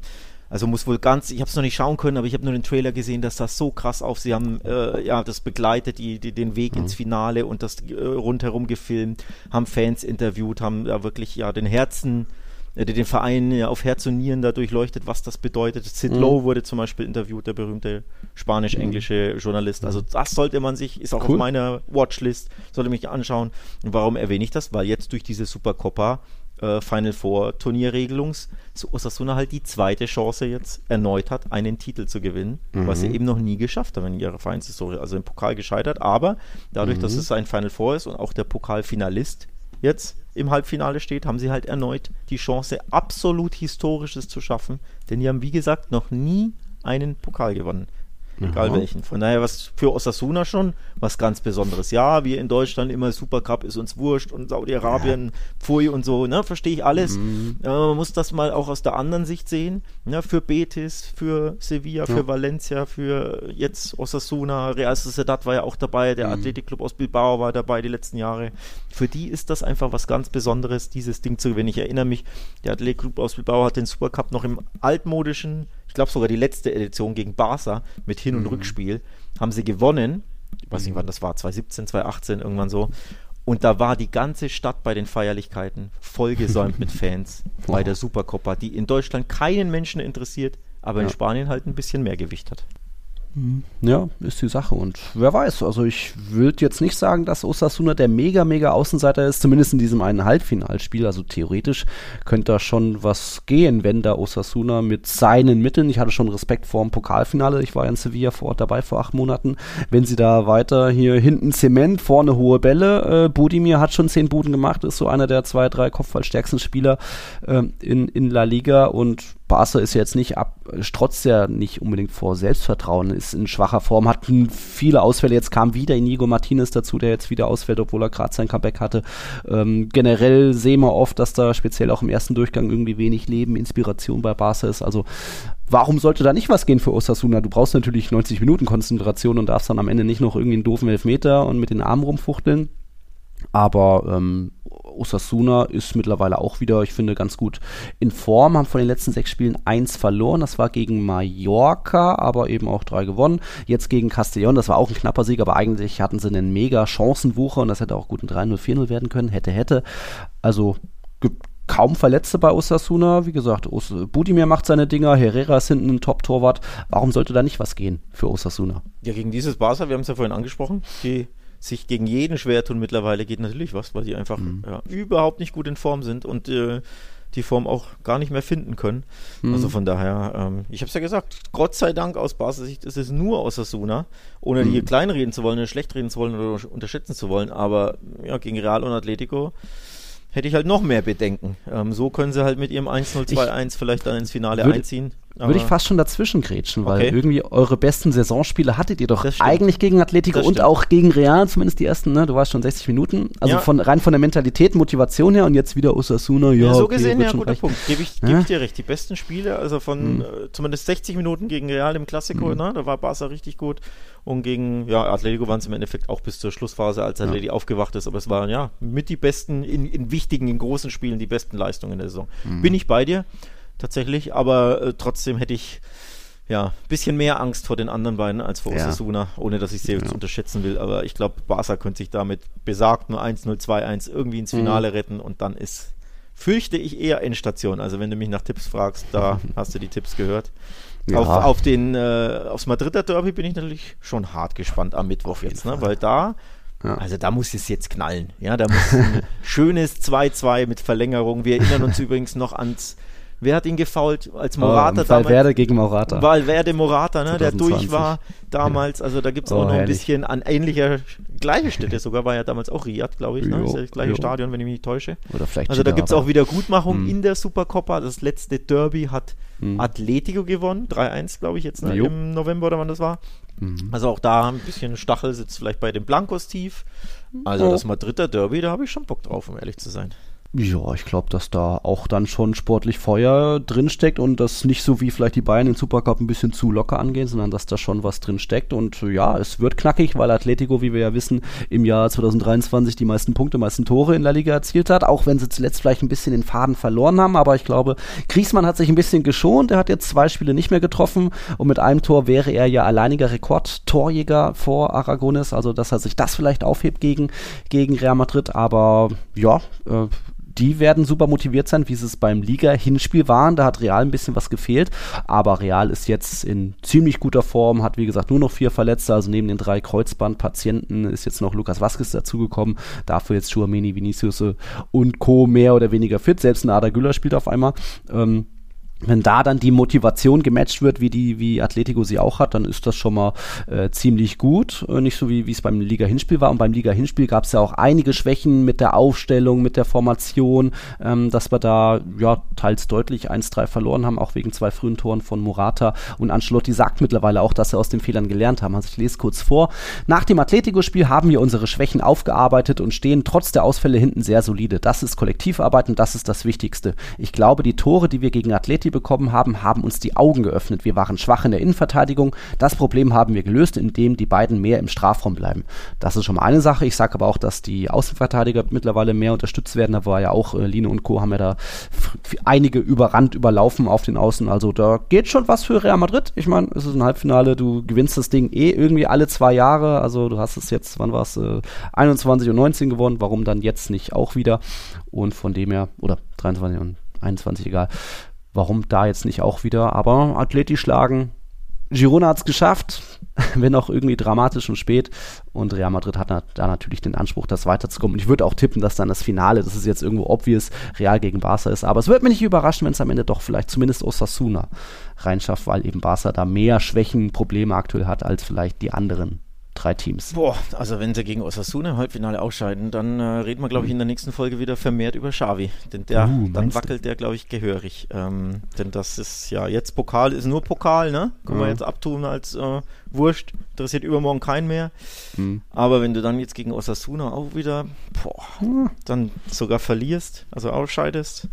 also muss wohl ganz, ich habe es noch nicht schauen können, aber ich habe nur den Trailer gesehen, dass das so krass auf. Sie haben äh, ja das begleitet, die, die, den Weg mhm. ins Finale und das äh, rundherum gefilmt, haben Fans interviewt, haben da wirklich ja den Herzen äh, den Verein ja, auf Herz und Nieren da durchleuchtet, was das bedeutet. Sid mhm. Lowe wurde zum Beispiel interviewt, der berühmte spanisch-englische mhm. Journalist. Also das sollte man sich, ist auch cool. auf meiner Watchlist, sollte mich anschauen. Und warum erwähne ich das? Weil jetzt durch diese Supercoppa äh, Final Four Turnierregelungs so Osasuna halt die zweite Chance jetzt erneut hat, einen Titel zu gewinnen, mhm. was sie eben noch nie geschafft haben in ihrer Vereinshistorie. Also im Pokal gescheitert, aber dadurch, mhm. dass es ein Final Four ist und auch der Pokalfinalist jetzt im Halbfinale steht, haben sie halt erneut die Chance, absolut Historisches zu schaffen, denn die haben, wie gesagt, noch nie einen Pokal gewonnen egal welchen. Von daher was für Osasuna schon was ganz Besonderes. Ja, wir in Deutschland immer Supercup ist uns wurscht und Saudi-Arabien, ja. Pfui und so, ne, verstehe ich alles. Mhm. Äh, man muss das mal auch aus der anderen Sicht sehen. Ne, für Betis, für Sevilla, ja. für Valencia, für jetzt Osasuna, Real Sociedad war ja auch dabei, der mhm. Athletikclub aus Bilbao war dabei die letzten Jahre. Für die ist das einfach was ganz Besonderes, dieses Ding zu gewinnen. Ich erinnere mich, der Athletikclub aus Bilbao hat den Supercup noch im altmodischen ich glaube sogar die letzte Edition gegen Barca mit Hin- und mhm. Rückspiel, haben sie gewonnen. Ich weiß nicht, wann das war, 2017, 2018, irgendwann so. Und da war die ganze Stadt bei den Feierlichkeiten vollgesäumt *laughs* mit Fans bei der Supercoppa, die in Deutschland keinen Menschen interessiert, aber ja. in Spanien halt ein bisschen mehr Gewicht hat. Ja, ist die Sache. Und wer weiß, also ich würde jetzt nicht sagen, dass Osasuna der mega, mega Außenseiter ist, zumindest in diesem einen Halbfinalspiel. Also theoretisch könnte da schon was gehen, wenn da Osasuna mit seinen Mitteln, ich hatte schon Respekt vor dem Pokalfinale, ich war in Sevilla vor Ort dabei vor acht Monaten, wenn sie da weiter hier hinten Zement, vorne hohe Bälle, äh, Budimir hat schon zehn Buden gemacht, ist so einer der zwei, drei kopfballstärksten Spieler äh, in, in La Liga und Barca ist jetzt nicht ab, strotzt ja nicht unbedingt vor Selbstvertrauen, ist in schwacher Form, hat viele Ausfälle. Jetzt kam wieder Inigo Martinez dazu, der jetzt wieder ausfällt, obwohl er gerade sein Comeback hatte. Ähm, generell sehen wir oft, dass da speziell auch im ersten Durchgang irgendwie wenig Leben, Inspiration bei Barca ist. Also warum sollte da nicht was gehen für Osasuna? Du brauchst natürlich 90 Minuten Konzentration und darfst dann am Ende nicht noch irgendwie einen doofen Elfmeter und mit den Armen rumfuchteln. Aber ähm, Osasuna ist mittlerweile auch wieder, ich finde, ganz gut in Form, haben von den letzten sechs Spielen eins verloren. Das war gegen Mallorca, aber eben auch drei gewonnen. Jetzt gegen Castellón, das war auch ein knapper Sieg, aber eigentlich hatten sie einen mega Chancenwucher und das hätte auch gut ein 3-0, 4-0 werden können. Hätte, hätte. Also gibt kaum Verletzte bei Osasuna. Wie gesagt, Os Budimir macht seine Dinger, Herrera ist hinten ein Top-Torwart. Warum sollte da nicht was gehen für Osasuna? Ja, gegen dieses Barca, wir haben es ja vorhin angesprochen, die sich gegen jeden schwer tun mittlerweile, geht natürlich was, weil die einfach mhm. ja, überhaupt nicht gut in Form sind und äh, die Form auch gar nicht mehr finden können. Mhm. Also von daher, ähm, ich habe es ja gesagt, Gott sei Dank aus Basis-Sicht ist es nur Osasuna, ohne mhm. die kleinreden zu wollen, oder schlecht reden zu wollen oder unterschätzen zu wollen, aber ja, gegen Real und Atletico hätte ich halt noch mehr Bedenken. Ähm, so können sie halt mit ihrem 1-0-2-1 vielleicht dann ins Finale einziehen. Würde ich fast schon dazwischen grätschen, weil okay. irgendwie eure besten Saisonspiele hattet ihr doch eigentlich gegen Atletico und auch gegen Real, zumindest die ersten, ne? Du warst schon 60 Minuten. Also ja. von rein von der Mentalität, Motivation her und jetzt wieder Osasuna, ja. ja so okay, gesehen, ja, guter Punkt. Gebe ich, geb ich dir recht. Die besten Spiele, also von mhm. äh, zumindest 60 Minuten gegen Real im Klassiko, mhm. ne? Da war Barca richtig gut. Und gegen, ja, Atletico waren es im Endeffekt auch bis zur Schlussphase, als Atleti ja. aufgewacht ist. Aber es waren ja mit die besten, in, in wichtigen, in großen Spielen, die besten Leistungen in der Saison. Mhm. Bin ich bei dir tatsächlich, aber äh, trotzdem hätte ich ja, ein bisschen mehr Angst vor den anderen beiden als vor ja. Osasuna, ohne dass ich sie jetzt unterschätzen will. Aber ich glaube, Barca könnte sich damit besagt nur 1-0, 2-1 irgendwie ins Finale mhm. retten und dann ist, fürchte ich, eher Endstation. Also wenn du mich nach Tipps fragst, da *laughs* hast du die Tipps gehört. Ja. Auf, auf den, äh, aufs Madrider Derby bin ich natürlich schon hart gespannt am Mittwoch jetzt, ne? weil da ja. Also da muss es jetzt knallen. Ja, da muss ein *laughs* schönes 2-2 mit Verlängerung. Wir erinnern uns übrigens noch ans Wer hat ihn gefault als oh, Morata oh, damals? Valverde gegen Morata. Valverde Morata, ne, der durch war damals. Also da gibt es oh, auch noch herrlich. ein bisschen an ähnlicher, gleiche Städte sogar, war ja damals auch Riyadh, glaube ich. Ne? ist ja das gleiche jo. Stadion, wenn ich mich nicht täusche. Oder vielleicht also da gibt es auch wieder Gutmachung hm. in der Supercoppa. Das letzte Derby hat hm. Atletico gewonnen. 3-1, glaube ich, jetzt ne? im November oder wann das war. Mhm. Also auch da ein bisschen Stachel sitzt vielleicht bei den Blancos tief. Also oh. das Madrider Derby, da habe ich schon Bock drauf, um ehrlich zu sein. Ja, ich glaube, dass da auch dann schon sportlich Feuer drinsteckt und das nicht so wie vielleicht die Bayern im Supercup ein bisschen zu locker angehen, sondern dass da schon was drinsteckt. Und ja, es wird knackig, weil Atletico, wie wir ja wissen, im Jahr 2023 die meisten Punkte, meisten Tore in der Liga erzielt hat, auch wenn sie zuletzt vielleicht ein bisschen den Faden verloren haben. Aber ich glaube, Griesmann hat sich ein bisschen geschont. Er hat jetzt zwei Spiele nicht mehr getroffen und mit einem Tor wäre er ja alleiniger Rekordtorjäger vor Aragones. Also, dass er sich das vielleicht aufhebt gegen, gegen Real Madrid. Aber ja, äh, die werden super motiviert sein, wie sie es beim Liga-Hinspiel waren. Da hat Real ein bisschen was gefehlt, aber Real ist jetzt in ziemlich guter Form, hat wie gesagt nur noch vier Verletzte, also neben den drei Kreuzbandpatienten ist jetzt noch Lukas Vazquez dazugekommen, dafür jetzt Schuameni, Vinicius und Co. mehr oder weniger fit, selbst ein Ada Güller spielt auf einmal. Ähm, wenn da dann die Motivation gematcht wird, wie die, wie Atletico sie auch hat, dann ist das schon mal äh, ziemlich gut. Äh, nicht so wie wie es beim Liga-Hinspiel war. Und beim Liga-Hinspiel gab es ja auch einige Schwächen mit der Aufstellung, mit der Formation, ähm, dass wir da ja teils deutlich 1-3 verloren haben, auch wegen zwei frühen Toren von Morata. Und Ancelotti sagt mittlerweile auch, dass sie aus den Fehlern gelernt haben. Also ich lese kurz vor. Nach dem Atletico-Spiel haben wir unsere Schwächen aufgearbeitet und stehen trotz der Ausfälle hinten sehr solide. Das ist Kollektivarbeit und das ist das Wichtigste. Ich glaube, die Tore, die wir gegen Atletico Penalty bekommen haben, haben uns die Augen geöffnet. Wir waren schwach in der Innenverteidigung. Das Problem haben wir gelöst, indem die beiden mehr im Strafraum bleiben. Das ist schon mal eine Sache. Ich sage aber auch, dass die Außenverteidiger mittlerweile mehr unterstützt werden. Da war ja auch äh, Line und Co. haben ja da einige überrannt, überlaufen auf den Außen. Also da geht schon was für Real Madrid. Ich meine, es ist ein Halbfinale. Du gewinnst das Ding eh irgendwie alle zwei Jahre. Also du hast es jetzt, wann war es, äh, 21 und 19 gewonnen. Warum dann jetzt nicht auch wieder? Und von dem her, oder 23 und 21, egal. Warum da jetzt nicht auch wieder? Aber Atleti schlagen. Girona hat es geschafft, *laughs* wenn auch irgendwie dramatisch und spät. Und Real Madrid hat da natürlich den Anspruch, das weiterzukommen. Und ich würde auch tippen, dass dann das Finale, das ist jetzt irgendwo obvious, Real gegen Barca ist. Aber es würde mich nicht überraschen, wenn es am Ende doch vielleicht zumindest Osasuna reinschafft, weil eben Barca da mehr Schwächen, Probleme aktuell hat als vielleicht die anderen drei Teams. Boah, also wenn sie gegen Osasuna im Halbfinale ausscheiden, dann äh, reden wir, glaube ich, in der nächsten Folge wieder vermehrt über Xavi. Denn der, uh, dann wackelt du? der, glaube ich, gehörig. Ähm, denn das ist ja jetzt Pokal, ist nur Pokal, ne? Können mhm. wir jetzt abtun als äh, Wurscht. Interessiert übermorgen keinen mehr. Mhm. Aber wenn du dann jetzt gegen Osasuna auch wieder, boah, mhm. dann sogar verlierst, also ausscheidest,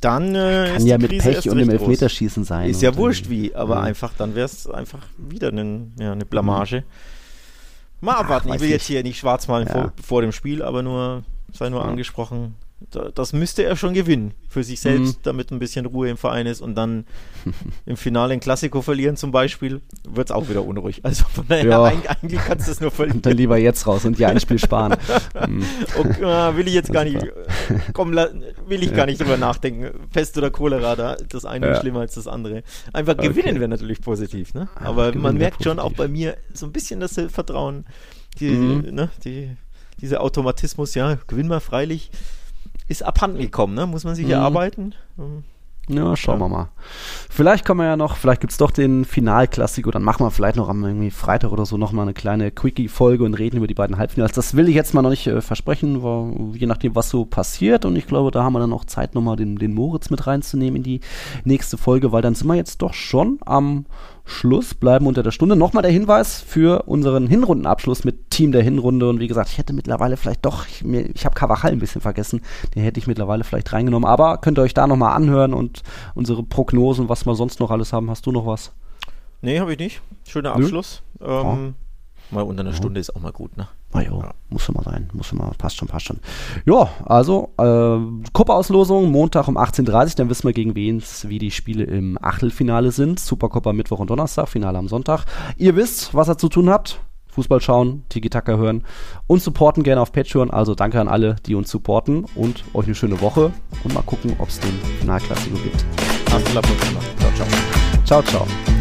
dann äh, kann ja mit Krise Pech und dem Elfmeterschießen sein. Ist ja wurscht wie, aber ja. einfach, dann wäre es einfach wieder eine, ja, eine Blamage. Mal abwarten, Ach, ich will jetzt hier nicht schwarz malen ja. vor, vor, dem Spiel, aber nur, sei nur ja. angesprochen, das müsste er schon gewinnen für sich selbst, mhm. damit ein bisschen Ruhe im Verein ist und dann *laughs* im Finale ein Klassiko verlieren zum Beispiel, wird es auch wieder unruhig. Also von daher, ja. eigentlich kannst du es nur verlieren. Und *laughs* dann lieber jetzt raus und dir ein Spiel sparen. *laughs* Mhm. und, äh, will ich jetzt gar nicht, komm, will ich ja. gar nicht drüber nachdenken. Pest oder Cholera, da, das eine ja. ist schlimmer als das andere. Einfach okay. gewinnen wäre natürlich positiv, ne? Aber man merkt schon auch bei mir so ein bisschen das Vertrauen, die, mhm. ne, die, dieser Automatismus, ja, gewinnen wir freilich ist abhanden gekommen, ne? Muss man sich mhm. erarbeiten. Mhm. Ja, schauen ja. wir mal. Vielleicht kommen wir ja noch, vielleicht gibt es doch den Finalklassiko, dann machen wir vielleicht noch am irgendwie Freitag oder so nochmal eine kleine Quickie-Folge und reden über die beiden Halbfinals. Das will ich jetzt mal noch nicht äh, versprechen, weil, je nachdem, was so passiert. Und ich glaube, da haben wir dann auch Zeit, nochmal den, den Moritz mit reinzunehmen in die nächste Folge, weil dann sind wir jetzt doch schon am Schluss, bleiben unter der Stunde. Nochmal der Hinweis für unseren Hinrundenabschluss mit Team der Hinrunde. Und wie gesagt, ich hätte mittlerweile vielleicht doch, ich, ich habe Kavachal ein bisschen vergessen, den hätte ich mittlerweile vielleicht reingenommen. Aber könnt ihr euch da nochmal anhören und unsere Prognosen, was wir sonst noch alles haben. Hast du noch was? Nee, habe ich nicht. Schöner Abschluss. Ähm, Mal unter einer Stunde ist auch mal gut, ne? Ah, jo, ja. muss mal sein, muss mal, passt schon, passt schon. Ja, also äh, Cup-Auslosung Montag um 18.30 Uhr, dann wissen wir gegen wen wie die Spiele im Achtelfinale sind. Supercup am Mittwoch und Donnerstag, Finale am Sonntag. Ihr wisst, was ihr zu tun habt. Fußball schauen, Tiki-Taka hören und supporten gerne auf Patreon. Also danke an alle, die uns supporten und euch eine schöne Woche und mal gucken, ob es den Finalklassiker gibt. Ciao, ciao. Ciao, ciao.